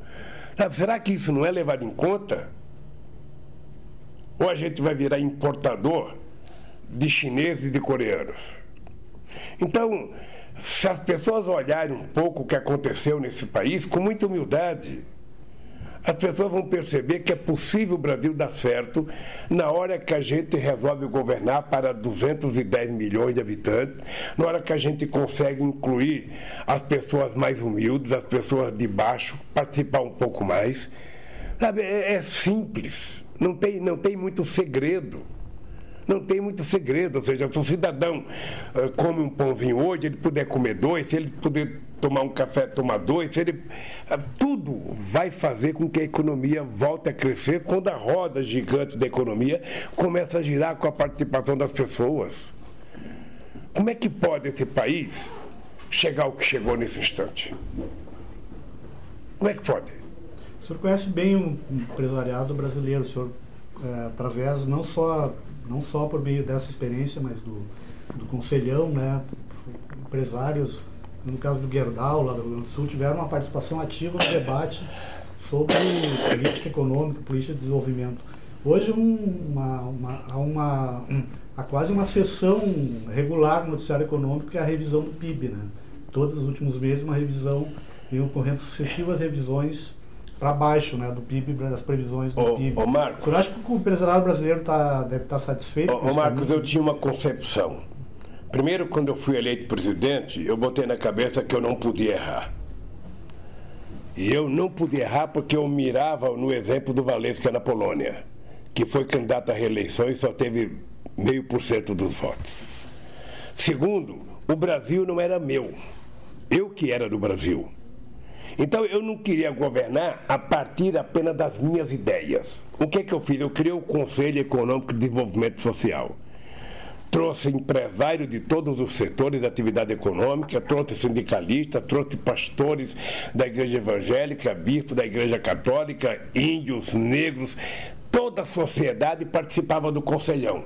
[SPEAKER 4] Será que isso não é levado em conta? Ou a gente vai virar importador de chineses e de coreanos? Então, se as pessoas olharem um pouco o que aconteceu nesse país, com muita humildade, as pessoas vão perceber que é possível o Brasil dar certo na hora que a gente resolve governar para 210 milhões de habitantes, na hora que a gente consegue incluir as pessoas mais humildes, as pessoas de baixo, participar um pouco mais. Sabe, é, é simples, não tem, não tem muito segredo. Não tem muito segredo, ou seja, se o cidadão uh, come um pãozinho hoje, ele puder comer dois, se ele puder tomar um café, tomar dois, ele, uh, tudo vai fazer com que a economia volte a crescer quando a roda gigante da economia começa a girar com a participação das pessoas. Como é que pode esse país chegar ao que chegou nesse instante? Como é que pode?
[SPEAKER 3] O senhor conhece bem o empresariado brasileiro, o senhor, é, através não só não só por meio dessa experiência, mas do, do conselhão, né, empresários, no caso do Gerdau, lá do Rio Grande do Sul, tiveram uma participação ativa no debate sobre política econômica, política de desenvolvimento. Hoje uma, uma, há, uma, há quase uma sessão regular no noticiário econômico que é a revisão do PIB. Né? Todos os últimos meses uma revisão, vem ocorrendo sucessivas revisões para baixo né, do PIB, das previsões do
[SPEAKER 4] ô,
[SPEAKER 3] PIB.
[SPEAKER 4] Ô Marcos,
[SPEAKER 3] Você acha que o empresariado brasileiro tá, deve estar tá satisfeito?
[SPEAKER 4] Ô, ô Marcos, caminho? eu tinha uma concepção. Primeiro, quando eu fui eleito presidente, eu botei na cabeça que eu não podia errar. E eu não podia errar porque eu mirava no exemplo do Valesca na Polônia, que foi candidato à reeleição e só teve meio por cento dos votos. Segundo, o Brasil não era meu. Eu que era do Brasil. Então eu não queria governar a partir apenas das minhas ideias. O que é que eu fiz? Eu criei o Conselho Econômico de Desenvolvimento Social. Trouxe empresários de todos os setores da atividade econômica, trouxe sindicalistas, trouxe pastores da igreja evangélica, bispo da igreja católica, índios, negros, toda a sociedade participava do conselhão.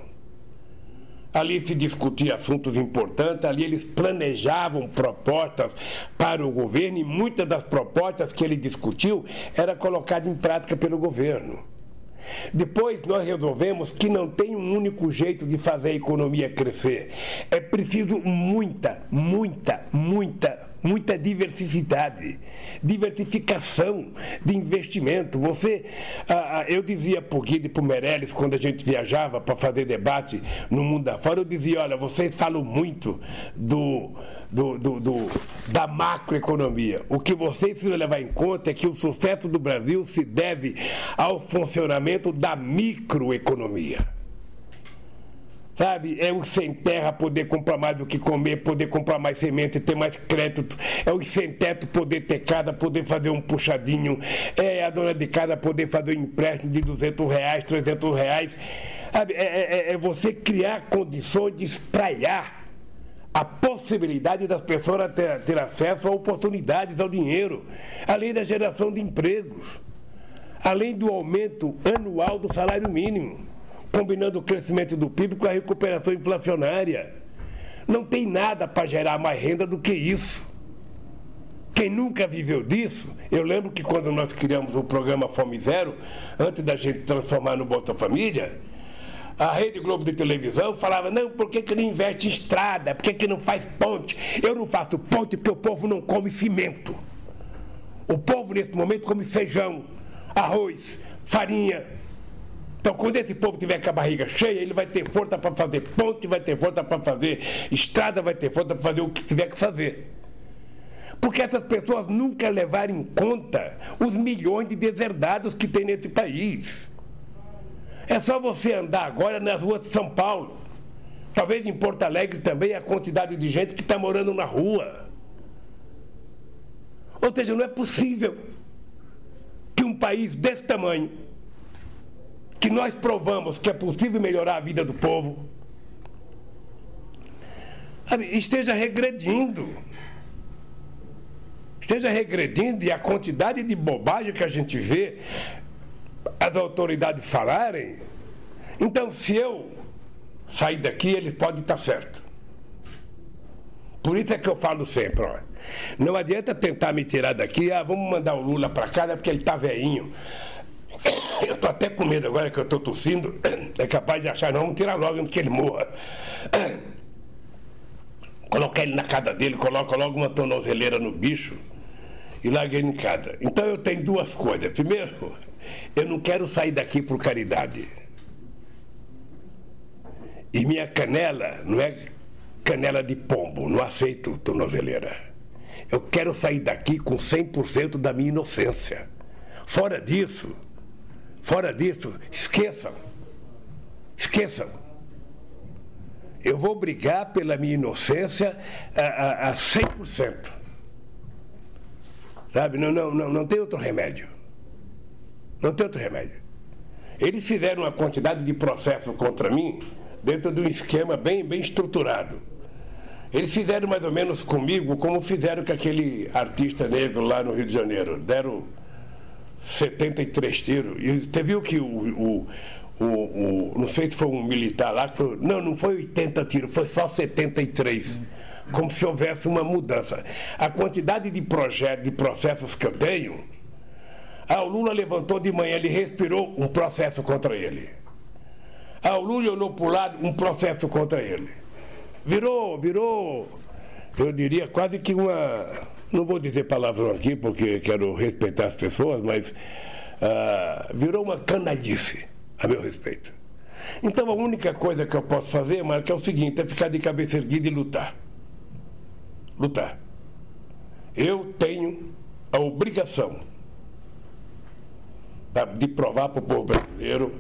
[SPEAKER 4] Ali se discutia assuntos importantes, ali eles planejavam propostas para o governo e muitas das propostas que ele discutiu era colocada em prática pelo governo. Depois nós resolvemos que não tem um único jeito de fazer a economia crescer. É preciso muita, muita, muita muita diversidade, diversificação de investimento. Você, ah, ah eu dizia para o Guido e para o Meirelles, quando a gente viajava para fazer debate no mundo afora, eu dizia, olha, vocês falam muito do, do, do, do, da macroeconomia. O que vocês precisam levar em conta é que o sucesso do Brasil se deve ao funcionamento da microeconomia. Sabe? É o sem terra poder comprar mais do que comer, poder comprar mais semente, ter mais crédito. É o sem teto poder ter casa, poder fazer um puxadinho. É a dona de casa poder fazer um empréstimo de 200 reais, 300 reais. Sabe? É, é, é, é você criar condições de espraiar a possibilidade das pessoas ter, ter acesso a oportunidades, ao dinheiro, além da geração de empregos, além do aumento anual do salário mínimo combinando o crescimento do PIB com a recuperação inflacionária. Não tem nada para gerar mais renda do que isso. Quem nunca viveu disso, eu lembro que quando nós criamos o programa Fome Zero, antes da gente transformar no Bolsa Família, a Rede Globo de televisão falava, não, por que, que não investe em estrada? Por que, que não faz ponte? Eu não faço ponte porque o povo não come cimento. O povo, nesse momento, come feijão, arroz, farinha, então, quando esse povo tiver com a barriga cheia, ele vai ter força para fazer ponte, vai ter força para fazer estrada, vai ter força para fazer o que tiver que fazer. Porque essas pessoas nunca levaram em conta os milhões de deserdados que tem nesse país. É só você andar agora nas ruas de São Paulo. Talvez em Porto Alegre também a quantidade de gente que está morando na rua. Ou seja, não é possível que um país desse tamanho que nós provamos que é possível melhorar a vida do povo, esteja regredindo. Esteja regredindo e a quantidade de bobagem que a gente vê as autoridades falarem. Então, se eu sair daqui, eles podem estar certos. Por isso é que eu falo sempre, ó, não adianta tentar me tirar daqui, ah, vamos mandar o Lula para casa porque ele está veinho. Eu estou até com medo agora que eu estou tossindo. É capaz de achar, não, vamos tirar logo antes que ele morra. Colocar ele na casa dele, coloca logo uma tornozeleira no bicho e larga ele em casa. Então eu tenho duas coisas. Primeiro, eu não quero sair daqui por caridade. E minha canela não é canela de pombo, não aceito tornozeleira. Eu quero sair daqui com 100% da minha inocência. Fora disso, Fora disso, esqueçam. Esqueçam. Eu vou brigar pela minha inocência a, a, a 100%. Sabe? Não, não, não, não tem outro remédio. Não tem outro remédio. Eles fizeram uma quantidade de processo contra mim dentro de um esquema bem, bem estruturado. Eles fizeram mais ou menos comigo como fizeram com aquele artista negro lá no Rio de Janeiro. Deram 73 tiros. E você viu que o, o, o, o, não sei se foi um militar lá que foi. Não, não foi 80 tiros, foi só 73. Como se houvesse uma mudança. A quantidade de projetos, de processos que eu tenho. Ah, o Lula levantou de manhã, ele respirou um processo contra ele. Ah, o Lula olhou para o lado, um processo contra ele. Virou, virou, eu diria, quase que uma não vou dizer palavrão aqui porque quero respeitar as pessoas, mas uh, virou uma canalice a meu respeito. Então a única coisa que eu posso fazer, Marco, é o seguinte, é ficar de cabeça erguida e lutar. Lutar. Eu tenho a obrigação de provar para o povo brasileiro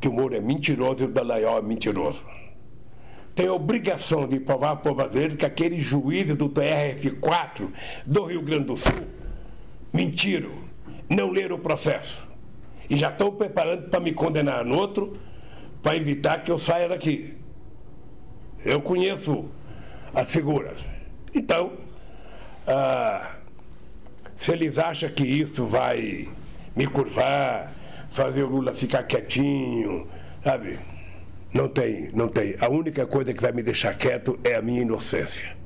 [SPEAKER 4] que o Moro é mentiroso e o Dallagnol é mentiroso tem a obrigação de provar para o brasileiro que aqueles juízes do TRF4 do Rio Grande do Sul mentiram, não leram o processo. E já estão preparando para me condenar no outro, para evitar que eu saia daqui. Eu conheço as figuras. Então, ah, se eles acham que isso vai me curvar, fazer o Lula ficar quietinho, sabe? Não tem, não tem. A única coisa que vai me deixar quieto é a minha inocência.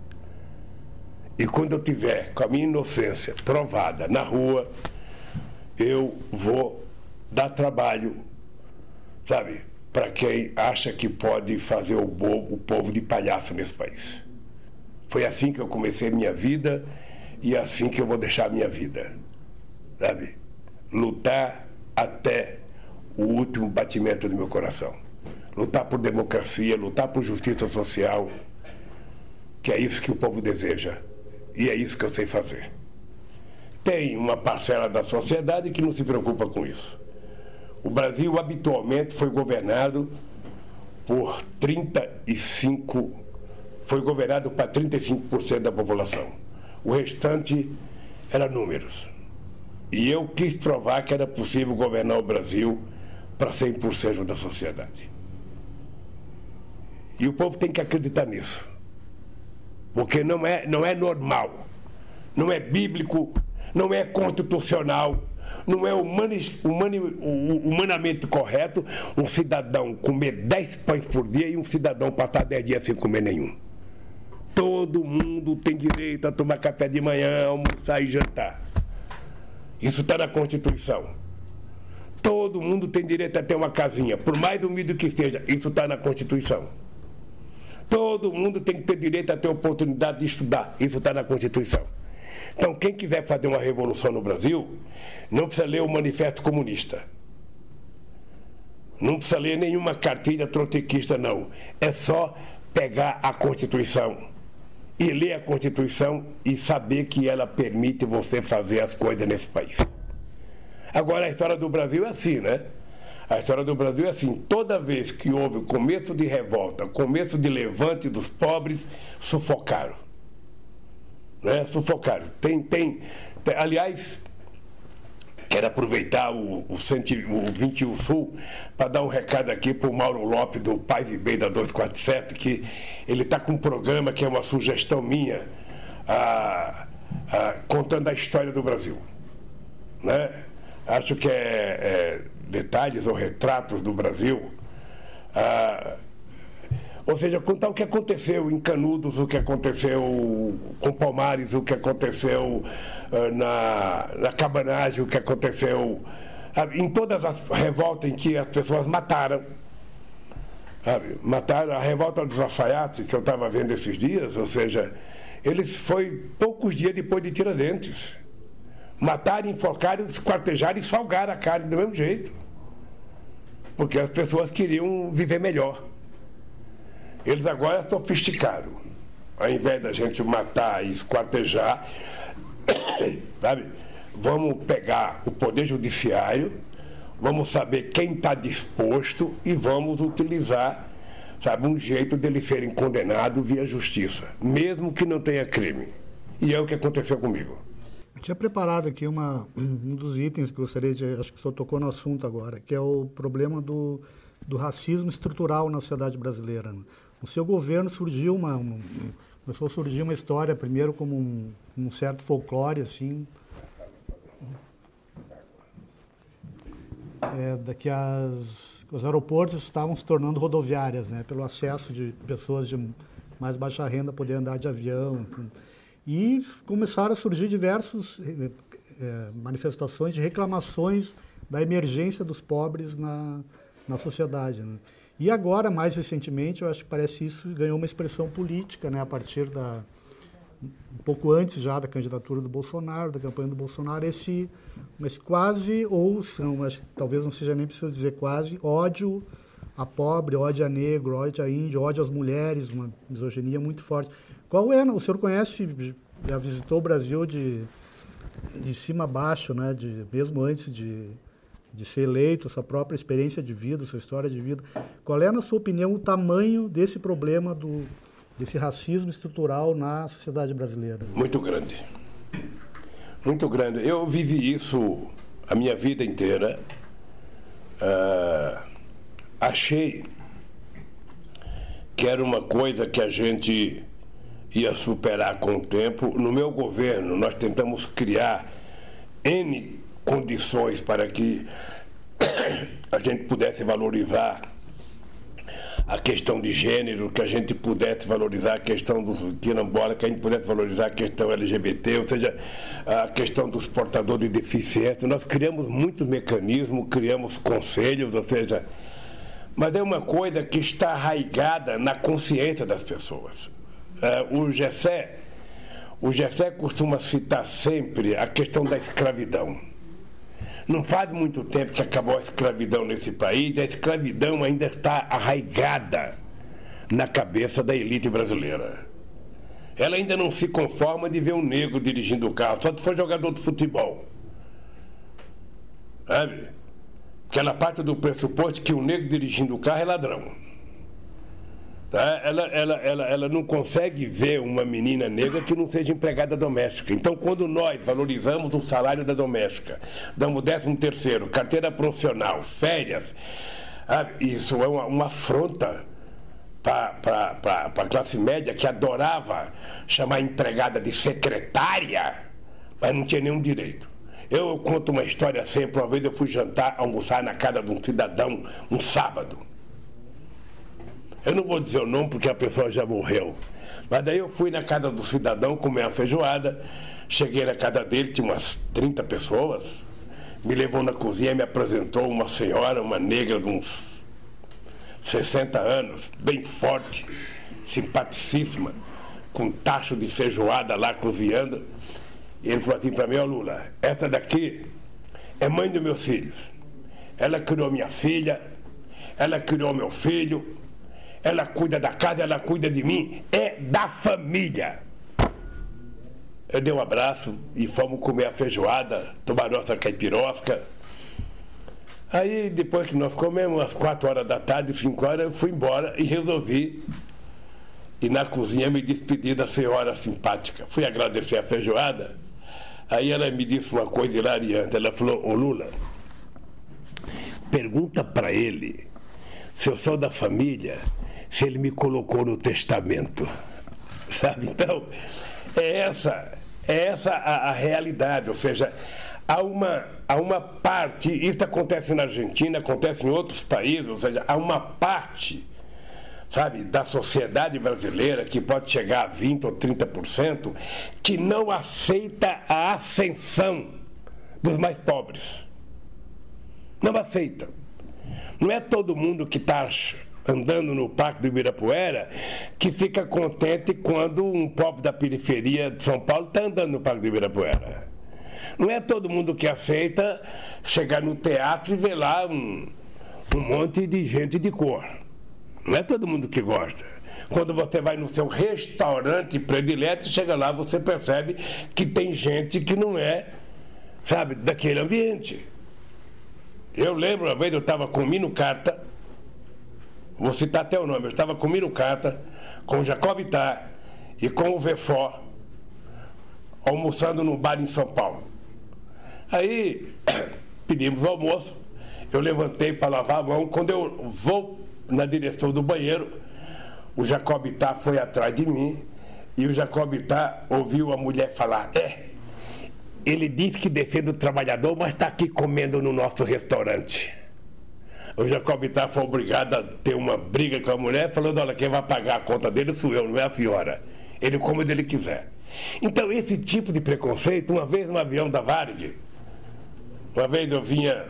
[SPEAKER 4] E quando eu tiver com a minha inocência trovada na rua, eu vou dar trabalho, sabe, para quem acha que pode fazer o, o povo de palhaço nesse país. Foi assim que eu comecei minha vida e é assim que eu vou deixar minha vida, sabe? Lutar até o último batimento do meu coração. Lutar por democracia, lutar por justiça social, que é isso que o povo deseja. E é isso que eu sei fazer. Tem uma parcela da sociedade que não se preocupa com isso. O Brasil habitualmente foi governado por 35, foi governado para 35% da população. O restante era números. E eu quis provar que era possível governar o Brasil para 100% da sociedade. E o povo tem que acreditar nisso. Porque não é, não é normal, não é bíblico, não é constitucional, não é humani, humani, humanamente correto um cidadão comer 10 pães por dia e um cidadão passar 10 dias sem comer nenhum. Todo mundo tem direito a tomar café de manhã, almoçar e jantar. Isso está na Constituição. Todo mundo tem direito a ter uma casinha, por mais humilde que seja, isso está na Constituição. Todo mundo tem que ter direito a ter oportunidade de estudar. Isso está na Constituição. Então, quem quiser fazer uma revolução no Brasil, não precisa ler o Manifesto Comunista. Não precisa ler nenhuma cartilha trotequista, não. É só pegar a Constituição e ler a Constituição e saber que ela permite você fazer as coisas nesse país. Agora, a história do Brasil é assim, né? A história do Brasil é assim: toda vez que houve começo de revolta, começo de levante dos pobres, sufocaram. Né? Sufocaram. Tem, tem, tem aliás, quero aproveitar o, o, cento, o 21 Sul para dar um recado aqui para o Mauro Lopes, do Paz e Bem da 247, que ele está com um programa que é uma sugestão minha, contando a história do Brasil. Né? Acho que é, é detalhes ou retratos do Brasil. Ah, ou seja, contar o que aconteceu em Canudos, o que aconteceu com Palmares, o que aconteceu uh, na, na Cabanagem, o que aconteceu uh, em todas as revoltas em que as pessoas mataram. Mataram a revolta dos alfaiates, que eu estava vendo esses dias, ou seja, eles foi poucos dias depois de Tiradentes. Mataram, enforcaram, esquartejaram e salgaram a carne do mesmo jeito. Porque as pessoas queriam viver melhor. Eles agora sofisticaram. Ao invés da gente matar e esquartejar, sabe? Vamos pegar o Poder Judiciário, vamos saber quem está disposto e vamos utilizar, sabe, um jeito deles serem condenados via justiça, mesmo que não tenha crime. E é o que aconteceu comigo.
[SPEAKER 3] Eu tinha preparado aqui uma, um dos itens que gostaria de. Acho que o senhor tocou no assunto agora, que é o problema do, do racismo estrutural na sociedade brasileira. No seu governo surgiu uma, uma, começou a surgir uma história, primeiro como um, um certo folclore, assim, é, da que as, os aeroportos estavam se tornando rodoviárias, né, pelo acesso de pessoas de mais baixa renda poder andar de avião. E começaram a surgir diversas é, é, manifestações de reclamações da emergência dos pobres na, na sociedade. Né? E agora, mais recentemente, eu acho que parece isso ganhou uma expressão política, né, a partir da um pouco antes já da candidatura do Bolsonaro, da campanha do Bolsonaro, esse mas quase ou são, que talvez não seja nem preciso dizer quase, ódio a pobre, ódio a negro, ódio a índio, ódio às mulheres, uma misoginia muito forte. Qual é? O senhor conhece, já visitou o Brasil de de cima a baixo, né, de mesmo antes de de ser eleito, sua própria experiência de vida, sua história de vida. Qual é, na sua opinião, o tamanho desse problema do, desse racismo estrutural na sociedade brasileira?
[SPEAKER 4] Muito grande. Muito grande. Eu vivi isso a minha vida inteira. Uh, achei que era uma coisa que a gente ia superar com o tempo. No meu governo, nós tentamos criar N condições para que a gente pudesse valorizar a questão de gênero, que a gente pudesse valorizar a questão dos quilombola, que a gente pudesse valorizar a questão LGBT, ou seja, a questão dos portadores de deficiência. Nós criamos muitos mecanismos, criamos conselhos, ou seja, mas é uma coisa que está arraigada na consciência das pessoas. É, o Gessé, o Gessé costuma citar sempre a questão da escravidão. Não faz muito tempo que acabou a escravidão nesse país, a escravidão ainda está arraigada na cabeça da elite brasileira. Ela ainda não se conforma de ver um negro dirigindo o carro, só se for jogador de futebol. Sabe? Porque ela parte do pressuposto que o negro dirigindo o carro é ladrão. Tá? Ela, ela, ela, ela não consegue ver uma menina negra que não seja empregada doméstica. Então, quando nós valorizamos o salário da doméstica, damos décimo terceiro, carteira profissional, férias, isso é uma, uma afronta para a classe média que adorava chamar empregada de secretária, mas não tinha nenhum direito. Eu conto uma história sempre. Uma vez eu fui jantar, almoçar na casa de um cidadão um sábado. Eu não vou dizer o nome porque a pessoa já morreu. Mas daí eu fui na casa do cidadão comer uma feijoada. Cheguei na casa dele, tinha umas 30 pessoas. Me levou na cozinha, me apresentou uma senhora, uma negra de uns 60 anos, bem forte, simpaticíssima, com tacho de feijoada lá cozinhando. E ele falou assim para mim, ó oh, Lula, essa daqui é mãe dos meus filhos. Ela criou minha filha, ela criou meu filho, ela cuida da casa, ela cuida de mim, é da família. Eu dei um abraço e fomos comer a feijoada, tomar nossa caipirosca. Aí, depois que nós comemos, às quatro horas da tarde, cinco horas, eu fui embora e resolvi ir na cozinha me despedir da senhora simpática. Fui agradecer a feijoada. Aí ela me disse uma coisa hilariante. Ela falou: Ô Lula, pergunta para ele se eu sou da família se ele me colocou no testamento. Sabe? Então, é essa, é essa a, a realidade, ou seja, há uma, há uma parte, isso acontece na Argentina, acontece em outros países, ou seja, há uma parte, sabe, da sociedade brasileira, que pode chegar a 20% ou 30%, que não aceita a ascensão dos mais pobres. Não aceita. Não é todo mundo que está andando no Parque do Ibirapuera que fica contente quando um pobre da periferia de São Paulo está andando no Parque do Ibirapuera. Não é todo mundo que aceita chegar no teatro e ver lá um, um monte de gente de cor. Não é todo mundo que gosta. Quando você vai no seu restaurante predileto, chega lá, você percebe que tem gente que não é, sabe, daquele ambiente. Eu lembro uma vez eu estava com o Mino Carta, vou citar até o nome, eu estava com o Miro Carta, com o Jacob Ittar e com o Vefó, almoçando num bar em São Paulo. Aí pedimos almoço, eu levantei para lavar a mão, quando eu vou na direção do banheiro, o Jacob Ittar foi atrás de mim e o Jacob Ittar ouviu a mulher falar, é, ele disse que defende o trabalhador, mas está aqui comendo no nosso restaurante. O Jacob foi obrigado a ter uma briga com a mulher, falando: olha, quem vai pagar a conta dele sou eu, não é a Fiora. Ele come onde ele quiser. Então, esse tipo de preconceito, uma vez no avião da Varig, uma vez eu vinha,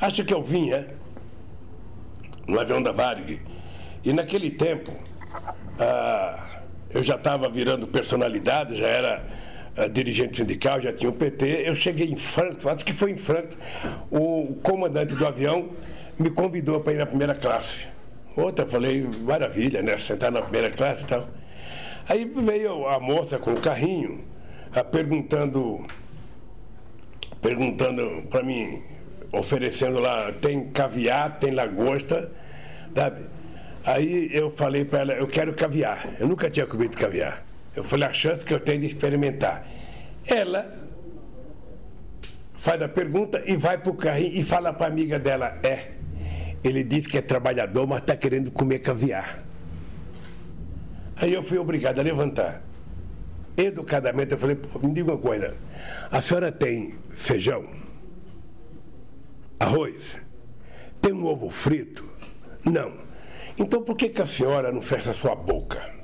[SPEAKER 4] acho que eu vinha, no avião da Varig, e naquele tempo, ah, eu já estava virando personalidade, já era uh, dirigente sindical, já tinha o PT. Eu cheguei em Frankfurt, acho que foi em Frankfurt, o comandante do avião me convidou para ir na primeira classe. Outra, falei, maravilha, né? Sentar na primeira classe e tal. Aí veio a moça com o carrinho, perguntando, perguntando para mim, oferecendo lá, tem caviar, tem lagosta, sabe? Aí eu falei para ela, eu quero caviar. Eu nunca tinha comido caviar. Eu falei, a chance que eu tenho de experimentar. Ela faz a pergunta e vai para o carrinho e fala para a amiga dela, é. Ele disse que é trabalhador, mas está querendo comer caviar. Aí eu fui obrigado a levantar. Educadamente eu falei, me diga uma coisa, a senhora tem feijão? Arroz? Tem um ovo frito? Não. Então por que, que a senhora não fecha a sua boca?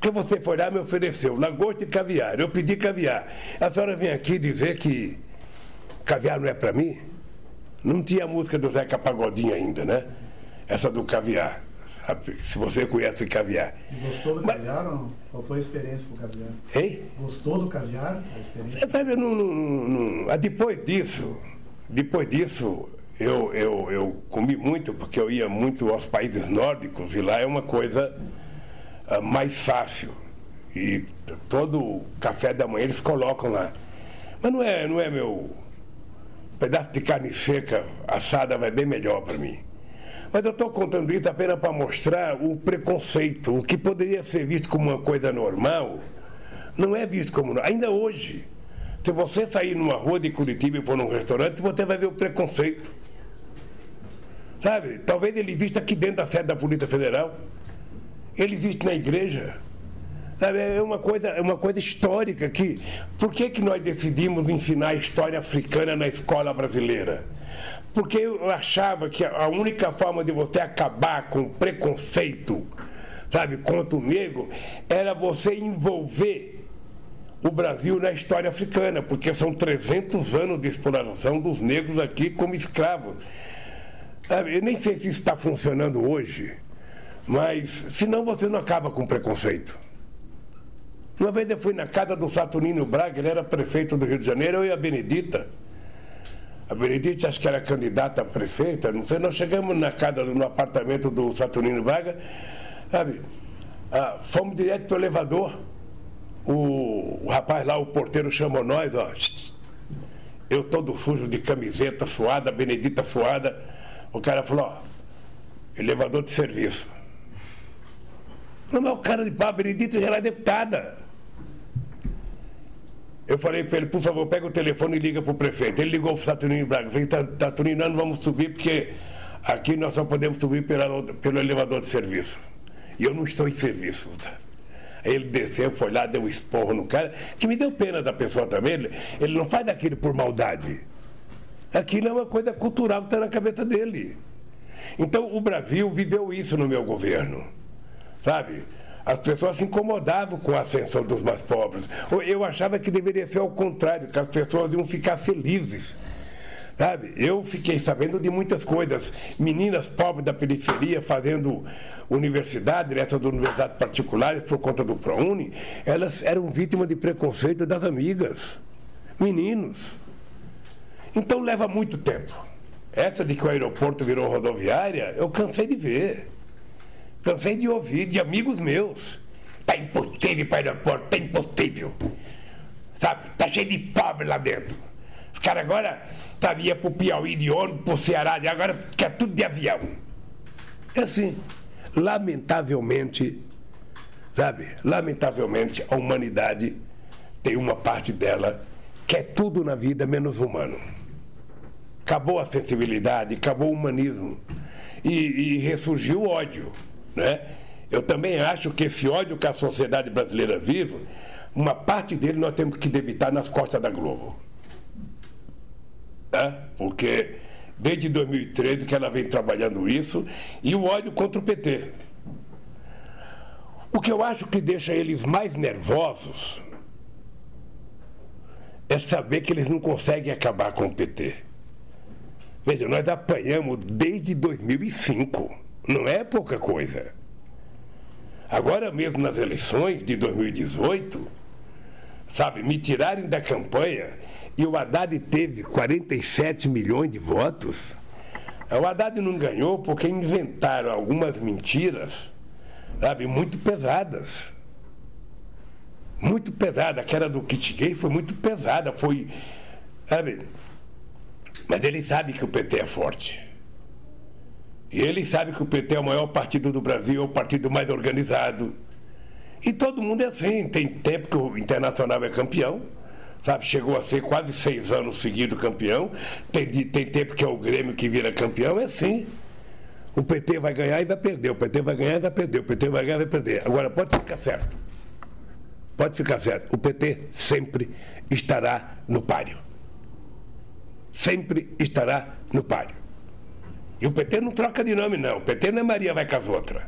[SPEAKER 4] Porque você foi lá e me ofereceu lagosta e caviar. Eu pedi caviar. A senhora vem aqui dizer que caviar não é para mim? Não tinha a música do Zeca Pagodinho ainda, né? Essa do caviar. Se você conhece caviar.
[SPEAKER 3] Gostou do Mas... caviar ou não? Qual foi a experiência com o caviar? Hein? Gostou do caviar? A experiência?
[SPEAKER 4] Sabe, não, não, não, depois disso, depois disso, eu, eu, eu comi muito, porque eu ia muito aos países nórdicos e lá é uma coisa mais fácil. E todo café da manhã eles colocam lá. Mas não é, não é meu. pedaço de carne seca assada vai bem melhor para mim. Mas eu estou contando isso apenas para mostrar o preconceito. O que poderia ser visto como uma coisa normal, não é visto como. Ainda hoje, se você sair numa rua de Curitiba e for num restaurante, você vai ver o preconceito. Sabe? Talvez ele vista aqui dentro da sede da Polícia Federal. Ele viste na igreja. É uma coisa, é uma coisa histórica aqui. Por que, que nós decidimos ensinar a história africana na escola brasileira? Porque eu achava que a única forma de você acabar com o preconceito, sabe, contra o negro, era você envolver o Brasil na história africana, porque são 300 anos de exploração dos negros aqui como escravos. Eu nem sei se isso está funcionando hoje, mas senão você não acaba com preconceito. Uma vez eu fui na casa do Saturnino Braga, ele era prefeito do Rio de Janeiro, eu e a Benedita. A Benedita acho que era candidata a prefeita, não sei, nós chegamos na casa, no apartamento do Saturnino Braga, sabe? Ah, fomos direto para o elevador. O, rapaz lá, o porteiro chamou nós, ó. Eu todo sujo de camiseta suada, Benedita suada. O cara falou, ó, elevador de serviço. Não, mas o cara de pau, Benedito já era deputada. Eu falei para ele, por favor, pega o telefone e liga para o prefeito. Ele ligou para o Saturnino Braga. Falei, Saturnino, nós não vamos subir porque aqui nós só podemos subir pela, pelo elevador de serviço. E eu não estou em serviço. Ele desceu, foi lá, deu um esporro no cara, que me deu pena da pessoa também. Ele, ele não faz aquilo por maldade. Aquilo é uma coisa cultural que está na cabeça dele. Então o Brasil viveu isso no meu governo. Sabe? As pessoas se incomodavam com a ascensão dos mais pobres. Eu achava que deveria ser ao contrário, que as pessoas iam ficar felizes. Sabe? Eu fiquei sabendo de muitas coisas. Meninas pobres da periferia fazendo universidade, essas universidades particulares por conta do ProUni, elas eram vítimas de preconceito das amigas. Meninos. Então leva muito tempo. Essa de que o aeroporto virou rodoviária, eu cansei de ver. Cansei de ouvir de amigos meus. Tá impossível para o aeroporto, tá impossível. Sabe? Tá cheio de pobre lá dentro. Os caras agora estaria tá, para o Piauí de ônibus, o Ceará, e agora quer tudo de avião. É assim. Lamentavelmente, sabe? Lamentavelmente, a humanidade tem uma parte dela que é tudo na vida menos humano. Acabou a sensibilidade, acabou o humanismo. E, e ressurgiu o ódio. Né? Eu também acho que esse ódio que a sociedade brasileira vive, uma parte dele nós temos que debitar nas costas da Globo. Né? Porque desde 2013 que ela vem trabalhando isso, e o ódio contra o PT. O que eu acho que deixa eles mais nervosos é saber que eles não conseguem acabar com o PT. Veja, nós apanhamos desde 2005. Não é pouca coisa. Agora mesmo nas eleições de 2018, sabe, me tirarem da campanha e o Haddad teve 47 milhões de votos. O Haddad não ganhou porque inventaram algumas mentiras, sabe, muito pesadas. Muito pesada. Aquela do kit gay foi muito pesada. Foi. Sabe? Mas ele sabe que o PT é forte. E ele sabe que o PT é o maior partido do Brasil, é o partido mais organizado. E todo mundo é assim. Tem tempo que o Internacional é campeão, sabe? Chegou a ser quase seis anos seguido campeão. Tem, tem tempo que é o Grêmio que vira campeão, é assim. O PT vai ganhar e vai perder, o PT vai ganhar e vai perder, o PT vai ganhar e vai perder. Agora, pode ficar certo. Pode ficar certo. O PT sempre estará no páreo. Sempre estará no páreo. E o PT não troca de nome, não. O PT não é Maria vai com as outras.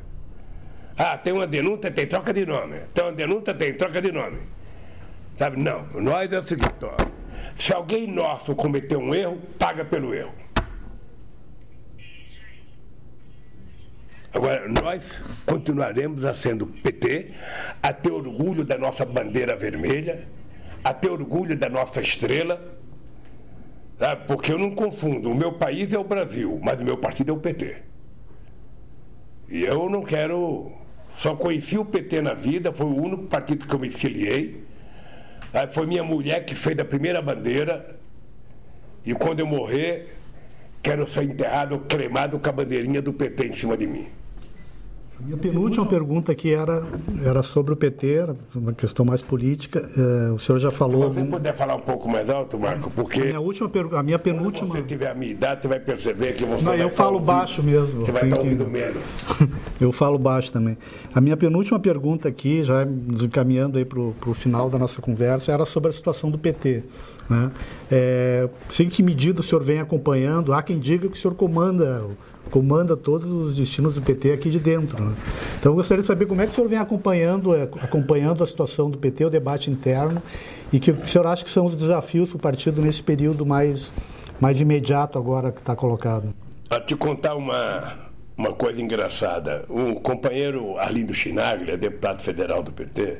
[SPEAKER 4] Ah, tem uma denúncia, tem troca de nome. Tem uma denúncia, tem troca de nome. Sabe? Não. Nós é o seguinte, ó. Se alguém nosso cometer um erro, paga pelo erro. Agora, nós continuaremos a sendo PT, a ter orgulho da nossa bandeira vermelha, a ter orgulho da nossa estrela, sabe? porque eu não confundo. O meu país é o Brasil, mas o meu partido é o PT. E eu não quero. Só conheci o PT na vida, foi o único partido que eu me filiei. Foi minha mulher que fez a primeira bandeira. E quando eu morrer, quero ser enterrado, cremado com a bandeirinha do PT em cima de mim.
[SPEAKER 3] Minha penúltima pergunta aqui era, era sobre o PT, era uma questão mais política. É, o senhor já falou.
[SPEAKER 4] Se você algum... puder falar um pouco mais alto, Marco, porque. A
[SPEAKER 3] minha, última per... a minha penúltima.
[SPEAKER 4] Quando você tiver a minha idade, você vai perceber que você.
[SPEAKER 3] Não, eu falo
[SPEAKER 4] ouvir...
[SPEAKER 3] baixo mesmo.
[SPEAKER 4] Você vai estar que... ouvindo menos.
[SPEAKER 3] eu falo baixo também. A minha penúltima pergunta aqui, já nos encaminhando aí para o final da nossa conversa, era sobre a situação do PT. Né? É, sei que medida o senhor vem acompanhando. Há quem diga que o senhor comanda comanda todos os destinos do PT aqui de dentro. Né? Então, eu gostaria de saber como é que o senhor vem acompanhando, é, acompanhando a situação do PT, o debate interno, e que o senhor acha que são os desafios para o partido nesse período mais, mais imediato agora que está colocado.
[SPEAKER 4] A te contar uma, uma coisa engraçada. O companheiro Arlindo Chinaglia, deputado federal do PT,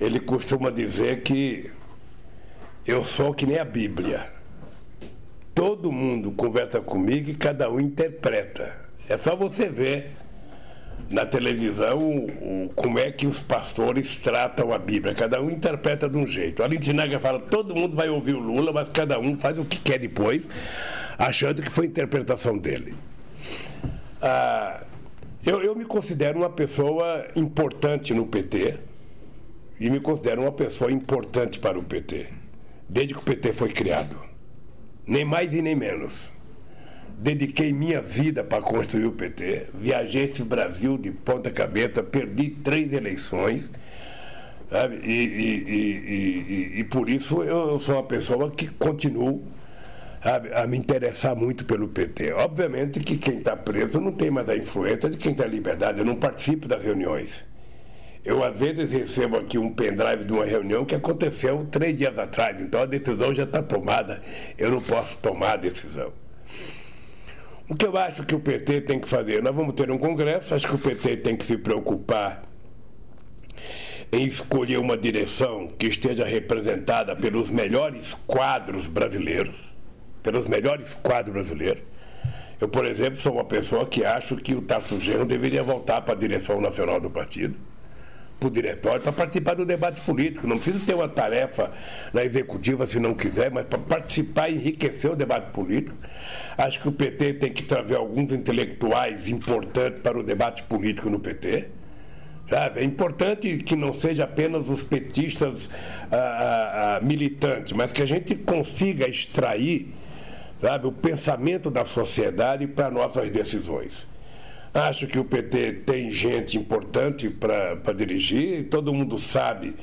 [SPEAKER 4] ele costuma dizer que eu sou que nem a Bíblia todo mundo conversa comigo e cada um interpreta. É só você ver na televisão o, como é que os pastores tratam a Bíblia. Cada um interpreta de um jeito. A Lintinaga fala, todo mundo vai ouvir o Lula, mas cada um faz o que quer depois, achando que foi a interpretação dele. Ah, eu, eu me considero uma pessoa importante no PT e me considero uma pessoa importante para o PT, desde que o PT foi criado nem mais e nem menos. Dediquei minha vida para construir o PT, viajei esse Brasil de ponta cabeça, perdi três eleições, sabe? E, e, e, e, por isso eu sou uma pessoa que continuo sabe, a me interessar muito pelo PT. Obviamente que quem está preso não tem mais a influência de quem está em liberdade, eu não participo das reuniões. Eu, às vezes, recebo aqui um pendrive de uma reunião que aconteceu três dias atrás, então a decisão já está tomada, eu não posso tomar a decisão. O que eu acho que o PT tem que fazer? Nós vamos ter um congresso, acho que o PT tem que se preocupar em escolher uma direção que esteja representada pelos melhores quadros brasileiros, pelos melhores quadros brasileiros. Eu, por exemplo, sou uma pessoa que acho que o Tarso Genro deveria voltar para a direção nacional do partido para o diretório para participar do debate político. Não precisa ter uma tarefa na executiva se não quiser, mas para participar e enriquecer o debate político. Acho que o PT tem que trazer alguns intelectuais importantes para o debate político no PT. Sabe? É importante que não seja apenas os petistas ah, ah, ah, militantes, mas que a gente consiga extrair sabe, o pensamento da sociedade para nossas decisões. Acho que o PT tem gente importante para dirigir, todo mundo sabe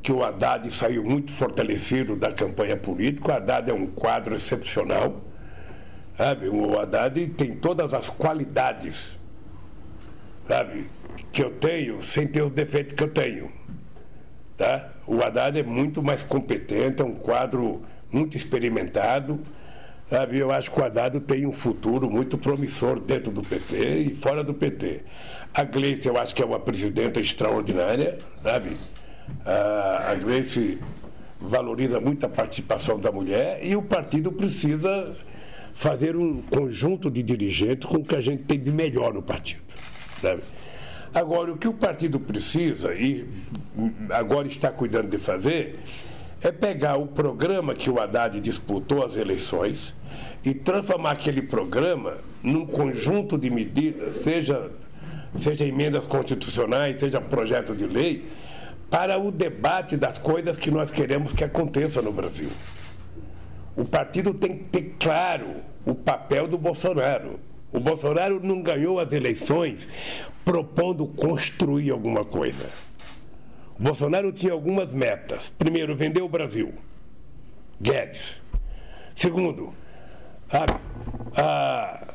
[SPEAKER 4] que o Haddad saiu muito fortalecido da campanha política. O Haddad é um quadro excepcional. Sabe? O Haddad tem todas as qualidades sabe? que eu tenho sem ter os defeitos que eu tenho. Tá? O Haddad é muito mais competente, é um quadro muito experimentado Eu acho que o Haddad tem um futuro muito promissor dentro do PT e fora do PT. A Gleice, eu acho que é uma presidenta extraordinária, sabe? A, Gleice valoriza muito a participação da mulher e o partido precisa fazer um conjunto de dirigentes com o que a gente tem de melhor no partido. Sabe? Agora, o que o partido precisa, e agora está cuidando de fazer, é pegar o programa que o Haddad disputou as eleições e transformar aquele programa num conjunto de medidas, seja, seja emendas constitucionais, seja projeto de lei, para o debate das coisas que nós queremos que aconteça no Brasil. O partido tem que ter claro o papel do Bolsonaro. O Bolsonaro não ganhou as eleições propondo construir alguma coisa. Bolsonaro tinha algumas metas. Primeiro, vender o Brasil. Guedes. Segundo, a, a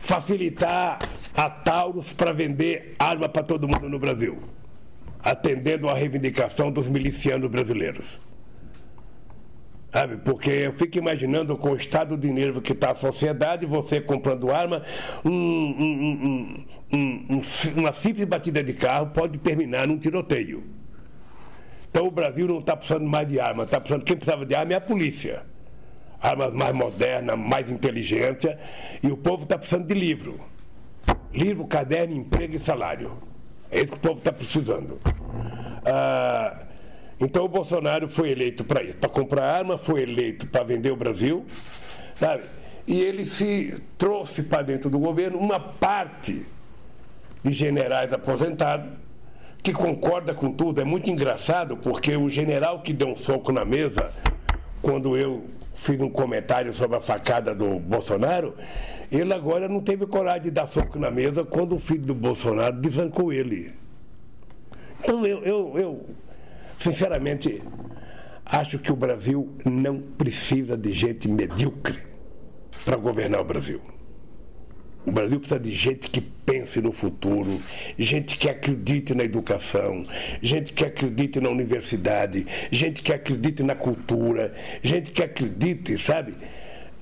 [SPEAKER 4] facilitar a Taurus para vender arma para todo mundo no Brasil, atendendo à reivindicação dos milicianos brasileiros. Sabe? Porque eu fico imaginando com o estado de nervo que está a sociedade, você comprando arma, um, um, um, uma simples batida de carro pode terminar num tiroteio. Então o Brasil não está precisando mais de arma, está precisando, quem precisava de arma é a polícia. Armas mais modernas, mais inteligência, e o povo está precisando de livro. Livro, caderno, emprego e salário. É isso que o povo está precisando. Ah, então o Bolsonaro foi eleito para isso, para comprar arma, foi eleito para vender o Brasil, sabe? E ele se trouxe para dentro do governo uma parte de generais aposentados que concorda com tudo. É muito engraçado porque o general que deu um soco na mesa quando eu fiz um comentário sobre a facada do Bolsonaro, ele agora não teve coragem de dar soco na mesa quando o filho do Bolsonaro desancou ele. Então eu, eu, eu Sinceramente, acho que o Brasil não precisa de gente medíocre para governar o Brasil. O Brasil precisa de gente que pense no futuro, gente que acredite na educação, gente que acredite na universidade, gente que acredite na cultura, gente que acredite, sabe,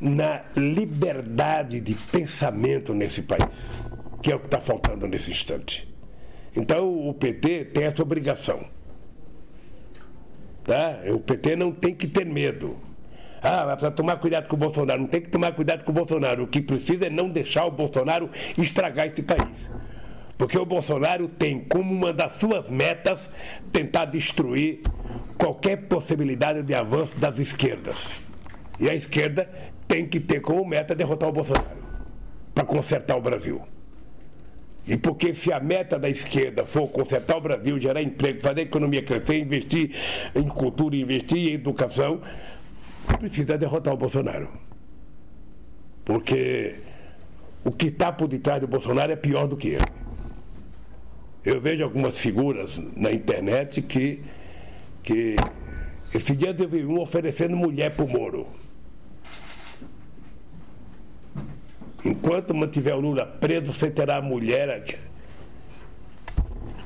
[SPEAKER 4] na liberdade de pensamento nesse país, que é o que está faltando nesse instante. Então o PT tem essa obrigação Tá? O PT não tem que ter medo. Ah, mas precisa tomar cuidado com o Bolsonaro. Não tem que tomar cuidado com o Bolsonaro. O que precisa é não deixar o Bolsonaro estragar esse país. Porque o Bolsonaro tem como uma das suas metas tentar destruir qualquer possibilidade de avanço das esquerdas. E a esquerda tem que ter como meta derrotar o Bolsonaro para consertar o Brasil. E porque se a meta da esquerda for consertar o Brasil, gerar emprego, fazer a economia crescer, investir em cultura, investir em educação, precisa derrotar o Bolsonaro. Porque o que está por detrás do Bolsonaro é pior do que ele. Eu vejo algumas figuras na internet que, que esse dia teve um oferecendo mulher para o Moro. Enquanto mantiver o Lula preso, você terá mulher.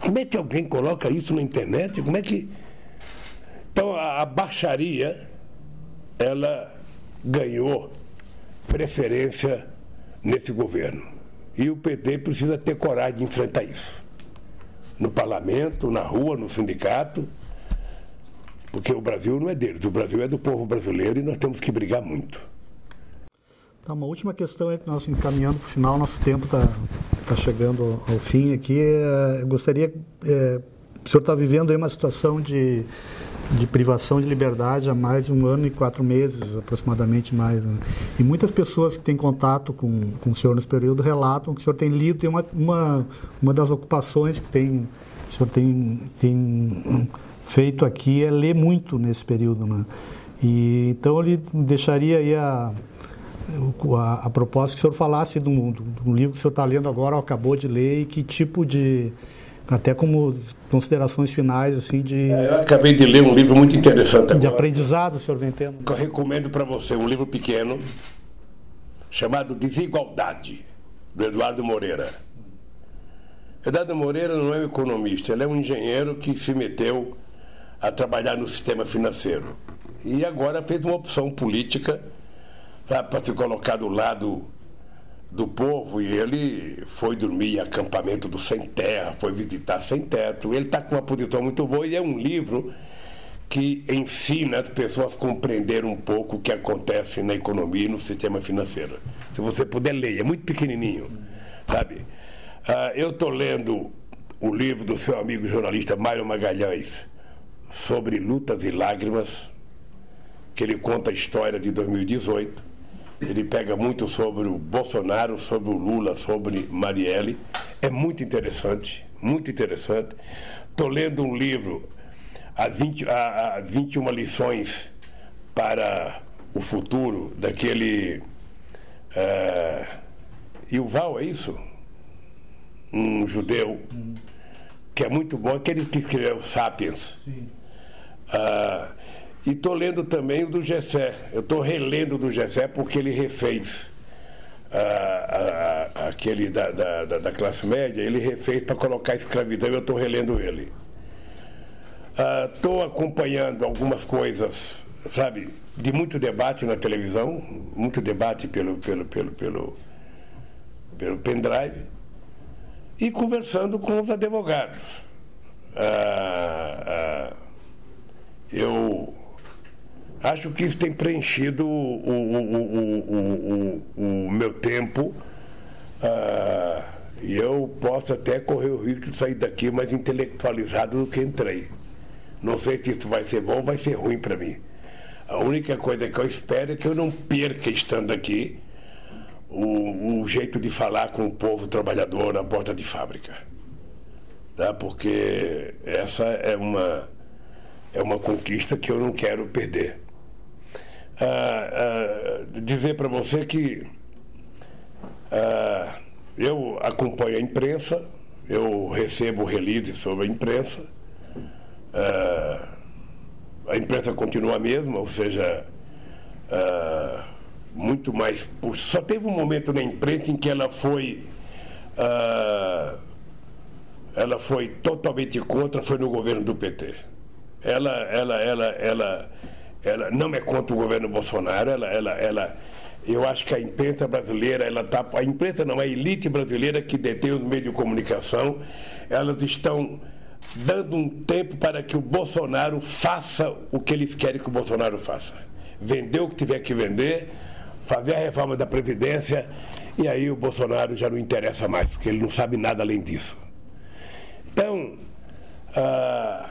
[SPEAKER 4] Como é que alguém coloca isso na internet? Como é que. Então a, a baixaria, ela ganhou preferência nesse governo. E o PT precisa ter coragem de enfrentar isso. No parlamento, na rua, no sindicato. Porque o Brasil não é deles, o Brasil é do povo brasileiro e nós temos que brigar muito.
[SPEAKER 3] Tá, uma última questão que nós encaminhando para o final, nosso tempo está tá chegando ao fim aqui. É, gostaria, é, o senhor está vivendo aí uma situação de, de privação de liberdade há mais de um ano e quatro meses, aproximadamente mais. Né? E muitas pessoas que têm contato com, com o senhor nesse período relatam que o senhor tem lido, tem uma, uma, uma das ocupações que tem, o senhor tem, tem feito aqui é ler muito nesse período. Né? E, então, ele deixaria aí a a, a proposta que o senhor falasse um, de um livro que o senhor está lendo agora, ou acabou de ler, e que tipo de, até como considerações finais assim de
[SPEAKER 4] é, eu acabei de ler um livro muito interessante
[SPEAKER 3] de agora, aprendizado senhor vem tendo
[SPEAKER 4] eu recomendo para você um livro pequeno chamado Desigualdade do Eduardo Moreira. Eduardo Moreira não é um economista ele é um engenheiro que se meteu a trabalhar no sistema financeiro. E agora fez uma opção política para se colocar do lado do povo e ele foi dormir em acampamento do Sem Terra, foi visitar Sem Teto. Ele está com uma posição muito boa e é um livro que ensina as pessoas a compreender um pouco o que acontece na economia e no sistema financeiro. Se você puder ler, é muito pequenininho, sabe? Ah, eu estou lendo o livro do seu amigo jornalista Mário Magalhães sobre lutas e lágrimas, que ele conta a história de 2018 ele pega muito sobre o Bolsonaro, sobre o Lula, sobre Marielle. É muito interessante, muito interessante. Estou lendo um livro, As, 20, as 21 lições para o futuro, daquele uh, Yuval, é isso? Um judeu que é muito bom, aquele que escreveu Sapiens.
[SPEAKER 3] Sim.
[SPEAKER 4] Ah, e estou lendo também o do Gessé. Eu estou relendo do Gessé porque ele refez ah, ah, aquele da, da, da, classe média, ele refez para colocar a escravidão eu estou relendo ele. Estou acompanhando algumas coisas, sabe, de muito debate na televisão, muito debate pelo, pelo, pelo, pelo, pelo pendrive, e conversando com os advogados. Ah, ah, eu acho que isso tem preenchido o, o, o, o, meu tempo. ah, e eu posso até correr o risco de sair daqui mais intelectualizado do que entrei. Não sei se isso vai ser bom ou vai ser ruim para mim. A única coisa que eu espero é que eu não perca, estando aqui, o, o jeito de falar com o povo trabalhador na porta de fábrica. Tá? Porque essa é uma, é uma conquista que eu não quero perder. Ah, ah, dizer para você que ah, eu acompanho a imprensa, eu recebo release sobre a imprensa. A imprensa continua a mesma, ou seja, muito mais. Só teve um momento na imprensa em que ela foi. ela foi totalmente contra, foi no governo do PT. Ela, ela, ela, ela, ela não é contra o governo Bolsonaro, ela, ela, ela, eu acho que a imprensa brasileira, ela tá, a imprensa não, a elite brasileira que detém os meios de comunicação, elas estão dando um tempo para que o Bolsonaro faça o que eles querem que o Bolsonaro faça. Vender o que tiver que vender, fazer a reforma da Previdência, e aí o Bolsonaro já não interessa mais, porque ele não sabe nada além disso. Então, ah,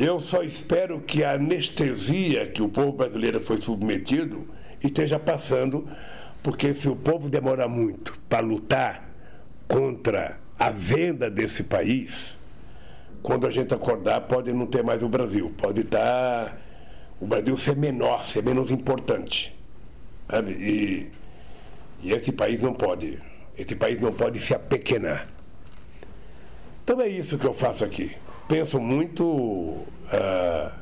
[SPEAKER 4] eu só espero que a anestesia que o povo brasileiro foi submetido esteja passando, porque se o povo demorar muito para lutar contra a venda desse país, quando a gente acordar, pode não ter mais o Brasil, pode estar o Brasil ser menor, ser menos importante. sabe? E, e esse país não pode, esse país não pode se apequenar. Então é isso que eu faço aqui. Penso muito, ah,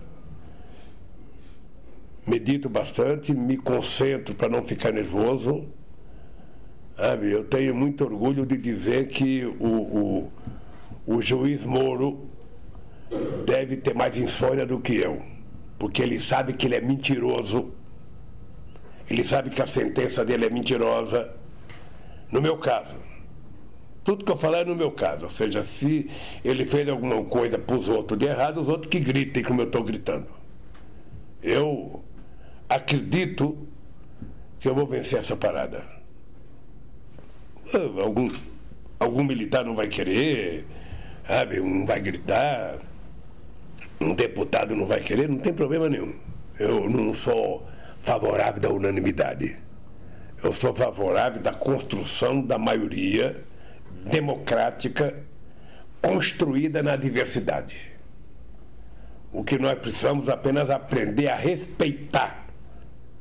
[SPEAKER 4] medito bastante, me concentro para não ficar nervoso. Sabe? Eu tenho muito orgulho de dizer que o, o, o juiz Moro deve ter mais insônia do que eu, porque ele sabe que ele é mentiroso, ele sabe que a sentença dele é mentirosa. No meu caso, tudo que eu falar é no meu caso, ou seja, se ele fez alguma coisa para os outros de errado, os outros que gritem como eu estou gritando. Eu acredito que eu vou vencer essa parada. Ah, Algum, algum militar não vai querer, sabe, não vai gritar, um deputado não vai querer, não tem problema nenhum. Eu não sou favorável da unanimidade. Eu sou favorável da construção da maioria democrática construída na diversidade. O que nós precisamos apenas aprender a respeitar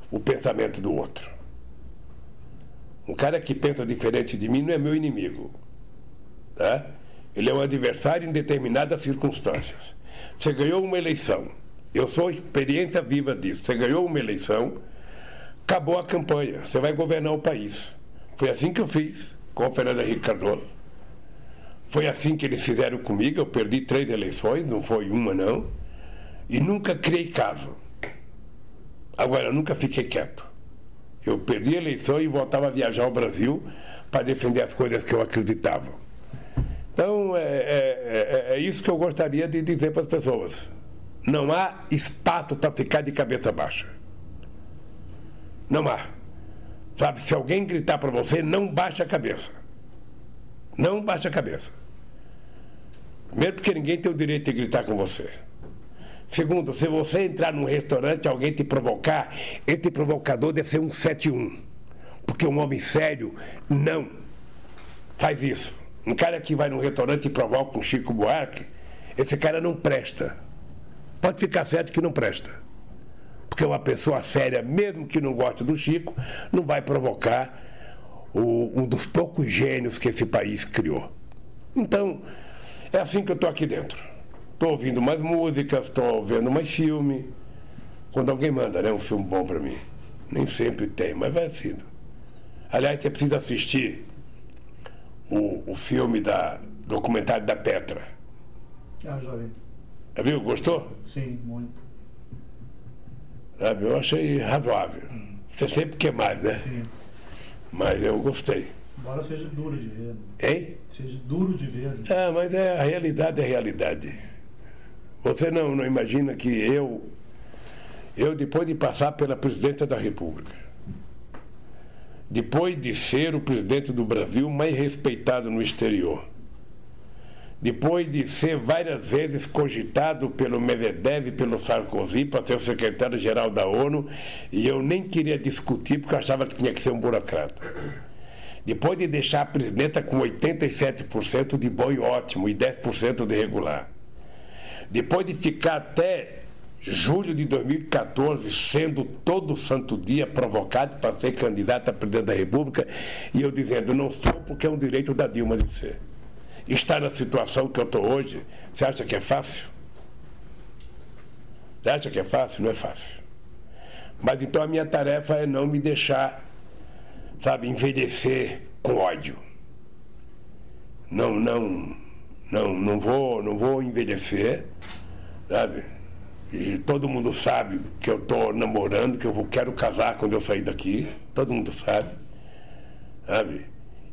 [SPEAKER 4] o pensamento do outro. Um cara que pensa diferente de mim não é meu inimigo. Tá? Ele é um adversário em determinadas circunstâncias. Você ganhou uma eleição. Eu sou experiência viva disso. Você ganhou uma eleição, acabou a campanha. Você vai governar o país. Foi assim que eu fiz com Fernando Henrique Cardoso. Foi assim que eles fizeram comigo. Eu perdi três eleições, não foi uma, não. E nunca criei caso. Agora, eu nunca fiquei quieto. Eu perdi a eleição e voltava a viajar ao Brasil para defender as coisas que eu acreditava. Então, é, é, é, é isso que eu gostaria de dizer para as pessoas. Não há espaço para ficar de cabeça baixa. Não há. Sabe, se alguém gritar para você, não baixa a cabeça. Não baixa a cabeça. Primeiro, porque ninguém tem o direito de gritar com você. Segundo, se você entrar num restaurante alguém te provocar, esse provocador deve ser um 71. Porque um homem sério não faz isso. Um cara que vai num restaurante e provoca um Chico Buarque, esse cara não presta. Pode ficar certo que não presta. Porque uma pessoa séria, mesmo que não goste do Chico, não vai provocar o, um dos poucos gênios que esse país criou. Então, é assim que eu estou aqui dentro. Estou ouvindo mais músicas, estou vendo mais filme. Quando alguém manda né, um filme bom para mim. Nem sempre tem, mas vai sendo. Aliás, você precisa assistir o, o filme da documentário da Petra.
[SPEAKER 3] Ah, já vi.
[SPEAKER 4] Já viu? Gostou?
[SPEAKER 3] Sim, muito.
[SPEAKER 4] Sabe? Eu achei razoável. Você sempre quer mais, né?
[SPEAKER 3] Sim.
[SPEAKER 4] Mas eu gostei.
[SPEAKER 3] Embora seja duro de ver. Né?
[SPEAKER 4] Hein?
[SPEAKER 3] Seja duro de ver. Né?
[SPEAKER 4] Ah, mas é, a realidade é a realidade. Você não, não imagina que eu, eu, depois de passar pela presidência da República, depois de ser o presidente do Brasil mais respeitado no exterior, depois de ser várias vezes cogitado pelo Medvedev e pelo Sarkozy para ser o secretário-geral da ONU, e eu nem queria discutir porque eu achava que tinha que ser um burocrata. Depois de deixar a presidenta com 87% de bom e ótimo e 10% de regular. Depois de ficar até julho de 2014 sendo todo santo dia provocado para ser candidato a presidente da República, e eu dizendo, não sou porque é um direito da Dilma de ser estar na situação que eu estou hoje, você acha que é fácil? Você acha que é fácil? Não é fácil. Mas então a minha tarefa é não me deixar, sabe, envelhecer com ódio. Não, não, não, não vou, não vou envelhecer, sabe? E todo mundo sabe que eu estou namorando, que eu vou, quero casar quando eu sair daqui. Todo mundo sabe, sabe?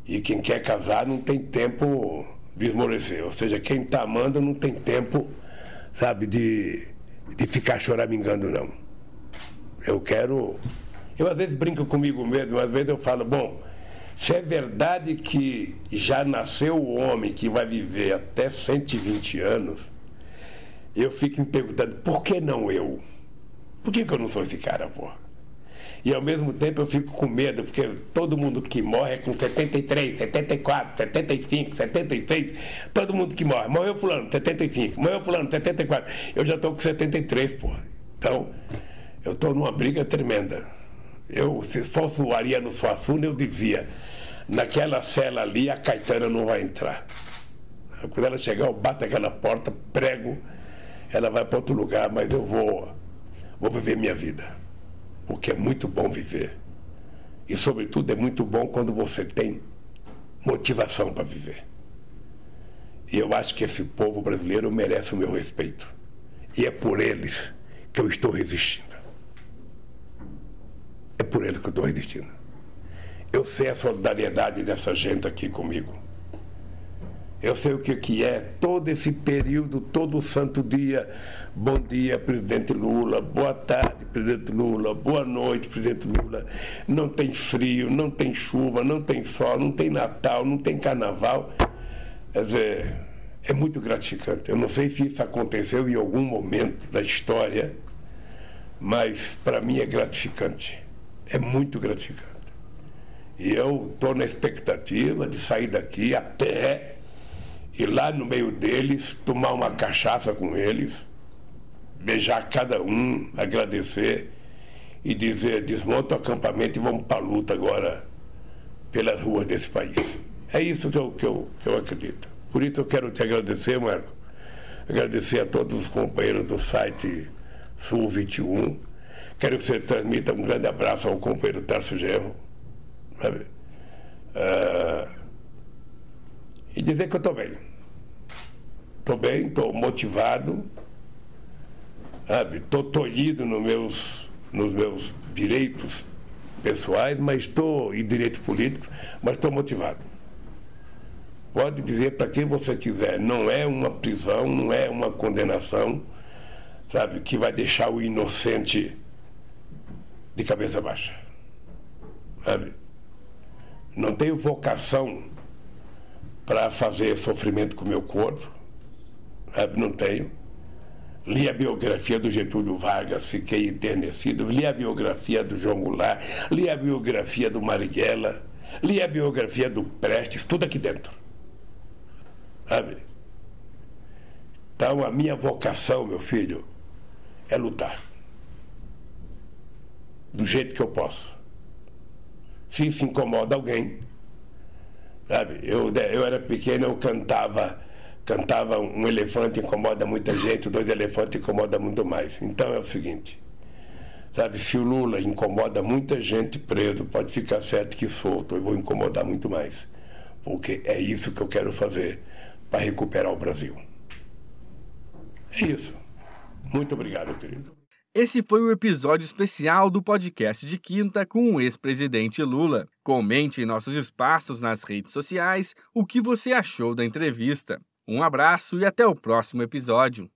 [SPEAKER 4] E quem quer casar não tem tempo de esmorecer. Ou seja, quem está amando não tem tempo, sabe, de, de ficar choramingando, não. Eu quero. Eu às vezes brinco comigo mesmo, às vezes eu falo, bom, se é verdade que já nasceu o homem que vai viver até 120 anos, eu fico me perguntando, por que não eu? Por que, que eu não sou esse cara, porra? E ao mesmo tempo eu fico com medo, porque todo mundo que morre é com 73, 74, 75, 76. Todo mundo que morre. Morreu fulano, 75. Morreu fulano, 74. Eu já estou com 73, pô. Então, eu estou numa briga tremenda. Eu, se fosse o Ariano Suassuna, eu dizia, naquela cela ali a Caetana não vai entrar. Quando ela chegar, eu bato aquela porta, prego, ela vai para outro lugar, mas eu vou, vou viver minha vida porque é muito bom viver. E, sobretudo, é muito bom quando você tem motivação para viver. E eu acho que esse povo brasileiro merece o meu respeito. E é por eles que eu estou resistindo. É por eles que eu estou resistindo. Eu sei a solidariedade dessa gente aqui comigo. Eu sei o que, que é todo esse período, todo santo dia. Bom dia, presidente Lula. Boa tarde, presidente Lula. Boa noite, presidente Lula. Não tem frio, não tem chuva, não tem sol, não tem Natal, não tem carnaval. Quer dizer, é muito gratificante. Eu não sei se isso aconteceu em algum momento da história, mas para mim é gratificante. É muito gratificante. E eu estou na expectativa de sair daqui a pé ir lá no meio deles, tomar uma cachaça com eles, beijar cada um, agradecer e dizer: desmonta o acampamento e vamos para a luta agora pelas ruas desse país. É isso que eu, que, eu, que eu acredito. Por isso eu quero te agradecer, Marco. Agradecer a todos os companheiros do site Sul 21. Quero que você transmita um grande abraço ao companheiro Tarso Gerro. Sabe? Uh, e dizer que eu estou bem. Estou bem, estou motivado? Estou tolhido nos meus, nos meus direitos pessoais, mas estou, e direitos políticos, mas estou motivado. Pode dizer para quem você quiser, não é uma prisão, não é uma condenação, sabe, que vai deixar o inocente de cabeça baixa. Sabe? Não tenho vocação para fazer sofrimento com o meu corpo. Não tenho. Li a biografia do Getúlio Vargas, fiquei enternecido. Li a biografia do João Goulart, li a biografia do Marighella, li a biografia do Prestes, tudo aqui dentro. Sabe? Então, a minha vocação, meu filho, é lutar. Do jeito que eu posso. Se isso incomoda alguém, Sabe? Eu, eu era pequeno, eu cantava, cantava um elefante incomoda muita gente, dois elefantes incomoda muito mais. Então é o seguinte, sabe, se o Lula incomoda muita gente preso, pode ficar certo que solto, eu vou incomodar muito mais. Porque é isso que eu quero fazer para recuperar o Brasil. É isso. Muito obrigado, querido.
[SPEAKER 2] Esse foi o episódio especial do podcast de quinta com o ex-presidente Lula. Comente em nossos espaços nas redes sociais o que você achou da entrevista. Um abraço e até o próximo episódio.